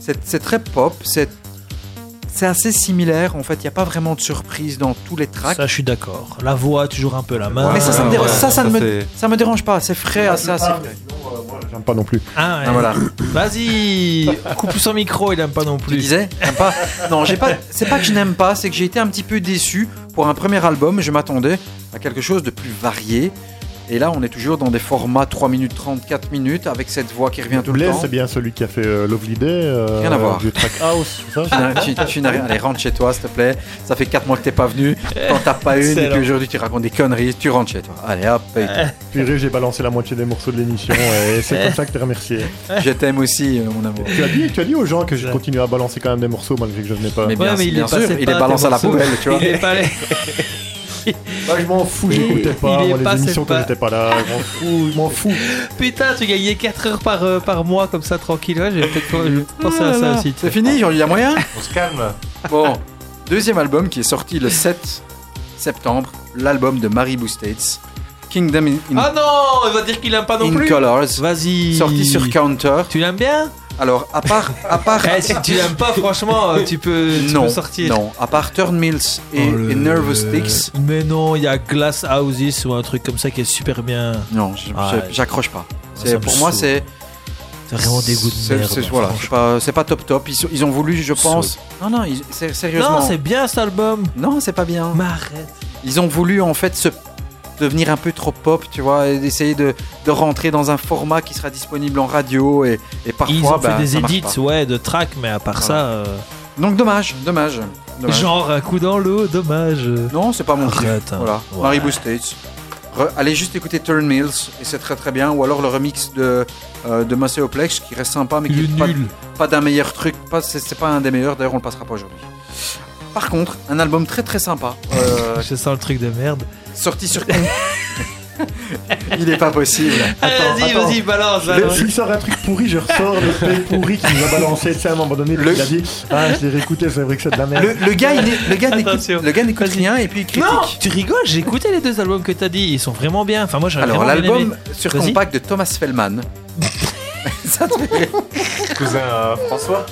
D: C'est très pop. C'est assez similaire. En fait, il n'y a pas vraiment de surprise dans tous les tracks.
E: Ça, je suis d'accord. La voix, toujours un peu la main.
D: Mais ça, ça me
H: Ouais,
D: dérange,
H: ouais,
D: ça, ça,
H: ça,
D: ne me,
H: c'est-
D: ça me dérange pas. C'est frais, assez, assez frais.
F: sinon, euh, moi, J'aime pas non plus.
E: Ah, ouais.
D: Ah, voilà.
E: Vas-y, coupe son micro, il aime pas non
D: Tu
E: plus.
D: disais T'aimes pas Non, j'ai pas. C'est pas que je n'aime pas, c'est que j'ai été un petit peu déçu pour un premier album. Je m'attendais à quelque chose de plus varié. Et là, on est toujours dans des formats 3 minutes 30, 4 minutes avec cette voix qui revient tout le
F: Blaise,
D: temps.
F: c'est bien celui qui a fait euh, Lovely Day. euh,
D: Rien à voir.
F: Du track house, ça
D: Tu n'as- tu, tu n'as rien. Allez, rentre chez toi, s'il te plaît. Ça fait 4 mois que t'es pas venu. T'en tapes pas une. Et puis aujourd'hui, tu racontes des conneries. Tu rentres chez toi. Allez, hop.
F: Purée, j'ai balancé la moitié des morceaux de l'émission et c'est comme ça que t'es remercié.
D: Je t'aime aussi, euh, mon amour.
F: Tu as dit, tu as dit aux gens que je continue à balancer quand même des morceaux malgré que je venais pas.
D: Mais
E: Ouais,
D: bien,
E: mais il
D: bien
E: est
D: sûr, il est balancé à la poubelle, tu vois.
E: Il est pas allé.
F: Bah, je m'en fous, j'écoutais pas.
E: il est
F: Moi, les
E: passé
F: émissions
E: pas.
F: j'étais pas là, je m'en fous, je m'en fous.
E: Putain, tu gagnais 4 heures par, euh, par mois comme ça, tranquille. Ouais, j'ai peut-être penser à ça aussi.
D: C'est fini, il y a moyen
G: On se calme.
D: Bon, deuxième album qui est sorti le 7 septembre, l'album de Maribou States, Kingdom in, in-
E: Ah non, il va dire qu'il aime pas non
D: in
E: plus.
D: Colors,
E: Vas-y.
D: sorti sur Counter.
E: Tu l'aimes bien?
D: Alors, à part, à part,
E: Eh, si tu l'aimes pas, franchement, euh, tu peux, tu
D: non,
E: peux sortir.
D: non, à part Turn Mills et,
E: Oh, le-
D: et Nervous Sticks,
E: Mais non, il y a Glass Houses ou un truc comme ça qui est super bien.
D: non, je-
E: Ah,
D: j'accroche pas. Pour moi, c'est
E: C'est vraiment de
D: c'est- voilà, pas, pas top top. Ils, ont voulu, je pense. Non, non, ils- c'est- sérieusement.
E: Non, c'est bien cet album.
D: non, c'est pas bien.
E: Mais arrête.
D: Ils ont voulu en fait se devenir un peu trop pop, tu vois, et d'essayer de, de rentrer dans un format qui sera disponible en radio et, et parfois
E: Ils ont
D: bah,
E: fait des edits, ouais, de tracks, mais à part
D: Voilà.
E: ça. euh,
D: Donc dommage, dommage. dommage.
E: Genre un coup dans l'eau, dommage.
D: Non, c'est pas mon.
E: Arrête. hein.
D: Voilà,
E: Ouais.
D: Maribou States. Re- allez juste écouter Turn Mills et c'est très très bien. Ou alors le remix de, euh, de qui reste sympa mais qui
E: Il
D: est
E: est
D: pas,
E: nul.
D: pas d'un meilleur truc. Pas, c'est, c'est pas un des meilleurs, d'ailleurs on le passera pas aujourd'hui. Par contre, un album très très sympa. euh,
E: Je sens le truc de merde.
D: sorti sur. Il est pas possible.
E: vas-y,
F: attends.
E: vas-y, balance,
F: Mais
E: balance.
F: S'il sort un truc pourri, je ressors le truc pourri qu'il nous a balancé. Tu sais, à un moment donné,
D: Le-
F: il a dit Ah, je l'ai réécouté, c'est vrai que c'est de la merde.
D: Le, le gars, il est- le gars n'écoute,
E: Attention.
D: le gars n'écoute rien et puis il critique.
E: Non, tu rigoles, j'ai écouté les deux albums que t'as dit, ils sont vraiment bien. Enfin, moi j'ai
D: Alors
E: vraiment bien aimé.
D: l'album sur
E: Vas-y.
D: compact de Thomas Fellman. Ça te fait
G: Cousin euh, François?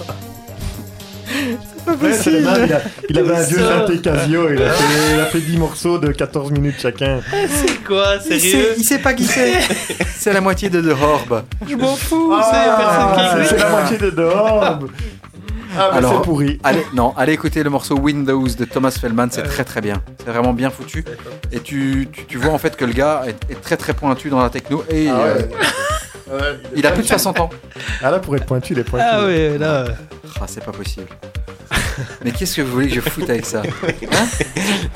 F: Il, a- il avait un vieux synthé Casio, il a, fait, il a fait 10 morceaux de 14 minutes chacun.
E: C'est quoi,
D: il sait, il sait pas qui c'est. C'est la moitié de The Horb.
E: Je m'en fous,
F: Ah,
E: c'est personne qui
F: c'est
E: écoute.
F: c'est la moitié de dehors. Ah, mais
D: Alors,
F: c'est pourri.
D: Allez, non, allez écouter le morceau Windows de Thomas Fellman, c'est très très bien. C'est vraiment bien foutu. Et tu, tu, tu vois en fait que le gars est, est très très pointu dans la techno et
F: Ah ouais.
D: euh, il a plus de 60 ans.
F: Ah là, pour être pointu, il est pointu.
E: Ah ouais, là.
D: Ah, c'est pas possible. Mais qu'est-ce que vous voulez que je foute avec ça Hein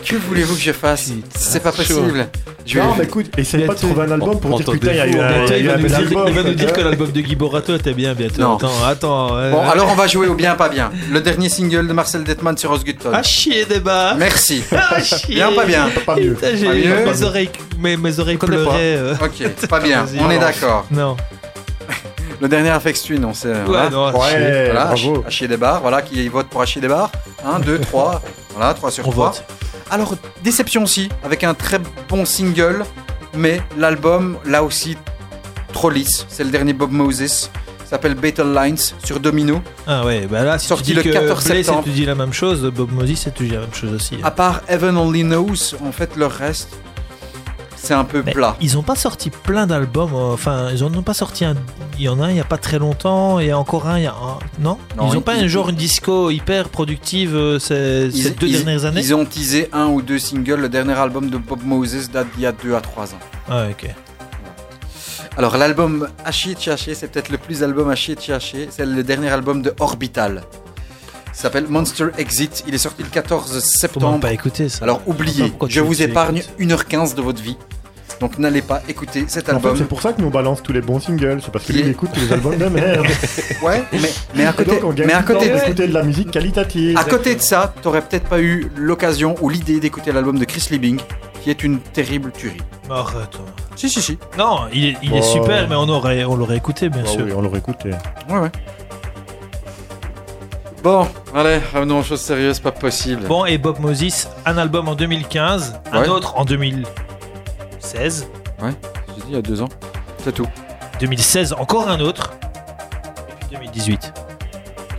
D: Que voulez-vous que je fasse C'est pas possible. Je vais-
F: Non, mais écoute, essaye pas de trouver un album pour dire putain, il y a eu un, il y a
E: il
F: eu
E: va
F: un
E: nous
F: bel
E: dire,
F: album.
E: il va nous dire que l'album de Guy Borato était bien bientôt.
D: Non.
E: Attends, attends. ouais,
D: Bon, alors on va jouer au bien, pas bien. Le dernier single de Marcel Detman sur Osgutton.
E: Ah chier débat.
D: Merci.
E: Ah chier.
D: Bien, pas bien.
F: Pas mieux.
E: J'ai
D: Pas mieux.
E: mes oreilles, mes, mes oreilles pleuraient. euh.
D: Ok, pas bien. On est d'accord.
E: Non.
D: Le dernier Afex Twin, on sait.
E: Ouais,
D: voilà.
E: non.
F: Ouais,
D: Voilà,
F: bravo.
D: Ach- Hachier des bars, voilà, qui vote pour Hachier des bars. 1, 2, 3, voilà, 3 sur
E: On
D: 3.
E: vote.
D: Alors, déception aussi, avec un très bon single, mais l'album, là aussi, trop lisse. C'est le dernier Bob Moses, ça s'appelle Battle Lines sur Domino.
E: Ah ouais, bah là, si
D: Sorti
E: tu dis
D: le
E: que
D: 14
E: Blaze,
D: septembre.
E: tu dis la même chose, Bob Moses, c'est tu dis la même chose aussi.
D: À part Heaven Only Knows, en fait, le reste, c'est un peu plat.
E: Ils ont pas sorti plein d'albums. euh, Enfin, ils en ont pas sorti un. Il y en a un il y a pas très longtemps et encore un il y a un. Non,
D: Non,
E: Ils ont
D: ils-
E: pas un genre une disco hyper productive euh, ces, ces deux
D: ils-
E: dernières années?
D: ils ont teasé un ou deux singles. Le dernier album de Bob Moses date d'il y a 2 à 3 ans.
E: Ah, ok.
D: Alors l'album Haché Tchaché, c'est peut-être le plus album Haché Tchaché. C'est le dernier album de Orbital. Il s'appelle Monster Exit. Il est sorti le 14
E: Faut même
D: septembre.
E: pas écouter ça.
D: Alors oubliez, je vous épargne
E: écoutes.
D: 1h15 de votre vie. Donc n'allez pas écouter cet
F: En fait,
D: album.
F: c'est pour ça que nous on balance tous les bons singles. C'est parce que lui, il écoute tous les albums de merde.
D: Ouais, mais, mais à côté,
F: donc, on
D: mais à côté,
F: temps d'écouter de la musique qualitative.
D: à côté de ça, t'aurais peut-être pas eu l'occasion ou l'idée d'écouter l'album de Chris Liebing, qui est une terrible tuerie.
E: Arrête.
D: Si, si, si.
E: Non, il est, il est
F: Oh.
E: super, mais on aurait, on l'aurait écouté bien
F: Ah
E: sûr.
F: oui, on l'aurait écouté.
D: Ouais, ouais. Bon, allez, revenons aux choses sérieuses, pas possible.
E: Bon, et Bob Moses, un album en 2015, un
D: Ouais.
E: autre en 2016,
D: J'ai dit il y a deux ans. C'est tout.
E: 2016 encore un autre, et puis 2018.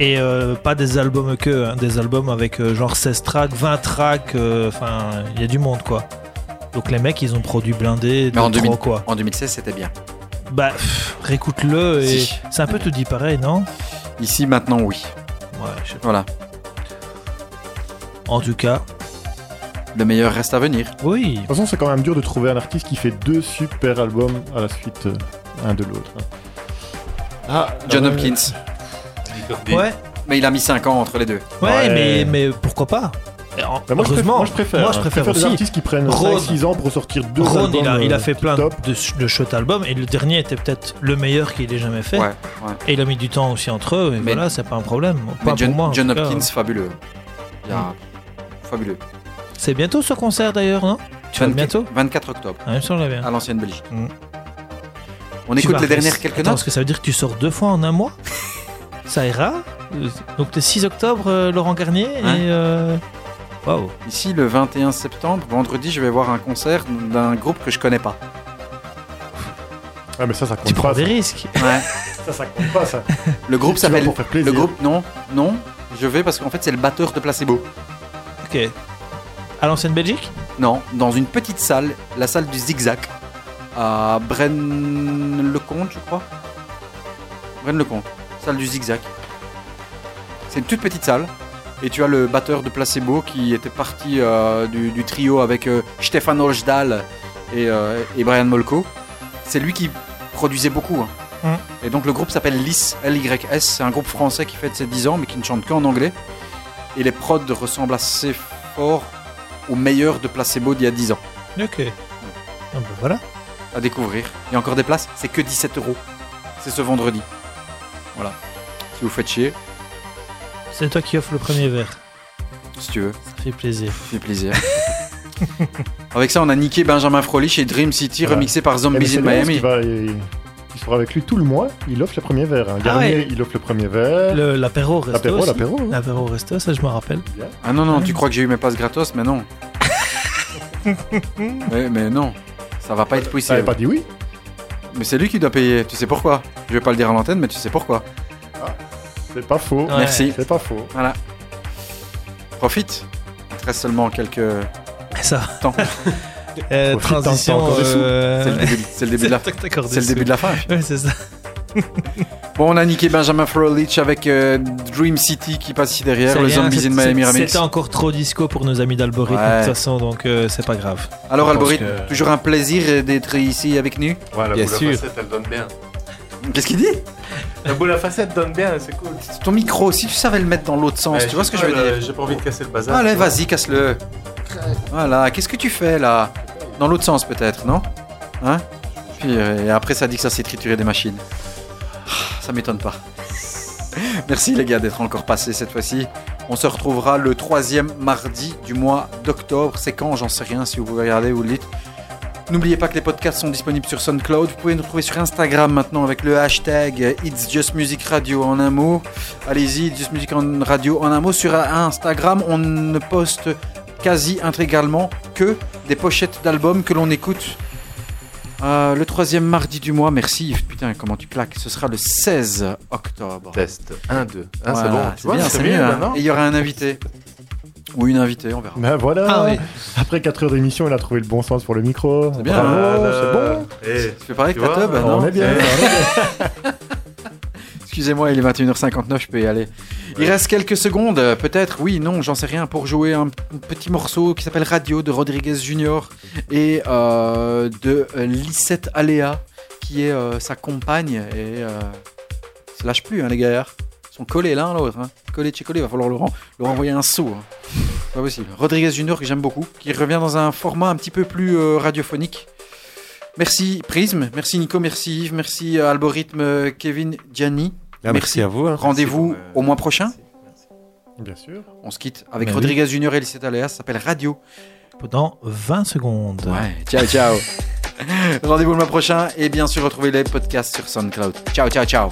E: Et euh, pas des albums que, hein, des albums avec euh, genre 16 tracks, 20 tracks, euh, enfin, il y a du monde quoi. Donc les mecs, ils ont produit blindé,
D: Mais en,
E: de
D: 2000
E: trop, quoi.
D: en 2016, c'était bien.
E: Bah, réécoute-le et
D: Si.
E: c'est un peu tout dit pareil, non?
D: Ici, maintenant, oui.
E: Ouais, je sais pas.
D: Voilà.
E: En tout cas,
D: Le meilleur reste à venir.
E: oui.
F: De toute façon, c'est quand même dur de trouver un artiste qui fait deux super albums à la suite, euh, un de l'autre. Ah,
D: John. Hopkins.
E: Ouais,
D: Mais il a mis 5 ans entre les deux.
E: ouais,
F: Ouais.
E: mais, mais pourquoi pas?
F: Bah, moi, je préfère,
E: Heureusement,
F: moi, je préfère.
E: moi, je
F: hein.
E: préfère
F: des
E: aussi.
F: artistes qui prennent
E: Ron.
F: 5-6 ans pour sortir deux
E: Ron,
F: albums.
E: il a, il a
F: euh,
E: fait plein
F: top.
E: de, de chouettes albums et le dernier était peut-être le meilleur qu'il ait jamais fait.
D: Ouais, ouais.
E: Et il a mis du temps aussi entre eux, et
D: Mais-
E: voilà, c'est pas un problème. Pas
D: Mais John,
E: pour moi.
D: John
E: cas.
D: Hopkins, fabuleux. Il y a- Fabuleux.
E: C'est bientôt ce concert d'ailleurs, non? Tu vas
D: 24
E: bientôt?
D: 24 octobre,
E: Ah, me bien.
D: à l'ancienne Belgique.
E: Mm.
D: On
E: Tu
D: écoute les dernières quelques
E: Attends,
D: notes
E: Parce que ça veut dire que tu sors deux fois en un mois? Ça ira? Euh, Donc le 6 octobre, euh, Laurent Garnier,
D: Hein?
E: et. euh,
D: Ici, le 21 septembre, vendredi, je vais voir un concert d'un groupe que je connais pas.
F: Ah, mais ça, ça
E: Tu
F: compte
E: prends
F: pas.
E: des
F: Ça.
E: risques
D: Ouais.
F: ça, ça compte pas, ça.
D: Le groupe
F: Tu
D: s'appelle.
F: pour faire
D: Le groupe, non, non, je vais parce qu'en fait, c'est le batteur de Placebo.
E: Ok. À l'ancienne Belgique?
D: Non, dans une petite salle, la salle du Zigzag, à Braine-le-Comte, je crois. Braine-le-Comte, salle du Zigzag. C'est une toute petite salle. Et tu as le batteur de Placebo qui était parti euh, du, du trio avec euh, Stefan et, euh, et Brian Molko. C'est lui qui produisait beaucoup. hein.
E: Mm.
D: Et donc le groupe s'appelle LYS, L-Y-S. C'est un groupe français qui fête ses 10 ans mais qui ne chante qu'en anglais. Et les prods ressemblent assez fort aux meilleurs de Placebo d'il y a 10 ans.
E: Ok. Ah bah voilà.
D: À découvrir. Il y a encore des places, c'est que 17 euros. C'est ce vendredi. Voilà. Si vous faites chier,
E: C'est toi qui offres le premier verre.
D: si tu veux,
E: Ça fait plaisir.
D: ça fait plaisir. Avec ça, on a niqué Benjamin Frolich chez Dream City,
F: Voilà.
D: remixé par
F: Eh, mais
D: Zombies in Miami.
F: Qui, va, et- qui sera avec lui tout le mois. Il offre le premier verre. hein.
E: Ah
F: Garnier,
E: ouais.
F: il offre le premier verre.
E: Le- L'apéro resto.
F: L'apéro, l'apéro. hein.
E: L'apéro resto, ça je me rappelle.
D: Ah non, non, tu crois que j'ai eu mes passes gratos, mais non. mais, mais non, ça va pas être
F: T'avais
D: possible.
F: pas dit oui
D: Mais c'est lui qui doit payer, tu sais pourquoi? Je vais pas le dire à l'antenne, mais tu sais pourquoi.
F: C'est pas faux.
E: Ouais.
D: Merci.
F: C'est pas faux.
D: Voilà. Profite. Il te reste seulement quelques
E: Ça.
D: temps.
E: Euh,
F: Profite,
E: transition. euh,
D: C'est le début, c'est le début de la
E: t'accordes
D: C'est le début de la fin.
E: Ouais, c'est ça.
D: Bon, on a niqué Benjamin Frolich avec euh, Dream City qui passe ici derrière, le
E: rien,
D: Zombies in Miami Remix.
E: C'était encore trop disco pour nos amis d'Algorithme,
D: Ouais.
E: de toute façon, donc euh, c'est pas grave.
D: Alors,
E: que-
D: toujours un plaisir d'être ici avec nous.
G: Ouais, la
H: Bien sûr.
G: facettes, elle donne bien.
D: Qu'est-ce qu'il dit
G: La boule à facettes donne bien, c'est cool.
D: Ton micro, si tu savais le mettre dans l'autre sens,
G: Ouais,
D: tu vois ce que je veux dire
G: J'ai pas envie de casser le bazar.
D: Allez, vas-y, casse-le. Voilà, qu'est-ce que tu fais là Dans l'autre sens peut-être, non Hein Puis euh, et après ça dit que ça s'est trituré des machines. Ah, Ça m'étonne pas. Merci les gars d'être encore passés cette fois-ci. On se retrouvera le troisième mardi du mois d'octobre. C'est quand J'en sais rien. Si vous pouvez regarder, vous le dites. N'oubliez pas que les podcasts sont disponibles sur SoundCloud. Vous pouvez nous trouver sur Instagram maintenant avec le hashtag It's Just Music Radio en un mot. Allez-y, It's Just Music en Radio en un mot. Sur Instagram, on ne poste quasi intégralement que des pochettes d'albums que l'on écoute. Euh, le troisième mardi du mois, merci Yves. Putain, comment tu claques Ce sera le 16 octobre.
G: Test. 1, 2. Ah,
D: Voilà,
G: c'est bon.
D: C'est bien,
G: c'est mieux
D: hein. Et il y aura un invité. Ou une invitée, on verra.
F: Ben voilà.
E: Ah oui.
F: Après 4 heures d'émission, il a trouvé le bon sens pour le micro.
D: C'est bien,
F: Bravo,
G: Ah,
F: c'est bon.
G: eh,
D: Tu fais pareil
G: tu
D: que ta tub, non
F: on est bien.
D: Excusez-moi, il est 21h59, je peux y aller. Il reste quelques secondes, euh, peut-être, oui, non, j'en sais rien, pour jouer un petit morceau qui s'appelle Radio de Rodriguez Junior et euh, de Lisette Aléa, qui est euh, sa compagne. Et euh, se lâche plus, hein, les gars. Sont collés l'un à l'autre. Hein. Collés, chez collés, il va falloir leur, leur envoyer un saut. hein. Pas possible. Rodriguez Junior, que j'aime beaucoup, qui revient dans un format un petit peu plus euh, radiophonique. Merci Prism, merci Nico, merci Yves, merci euh, Algorithme, euh, Kevin, Gianni.
H: Ah, merci à vous. hein.
D: Rendez-vous
G: euh,
D: au mois prochain.
F: Bien sûr.
D: On se quitte avec
E: oui.
D: Rodriguez Junior et Lisette Aléa, ça s'appelle Radio.
E: Pendant 20 secondes.
D: Ouais, ciao, ciao. Rendez-vous le mois prochain et bien sûr retrouvez les podcasts sur SoundCloud. Ciao, ciao, ciao.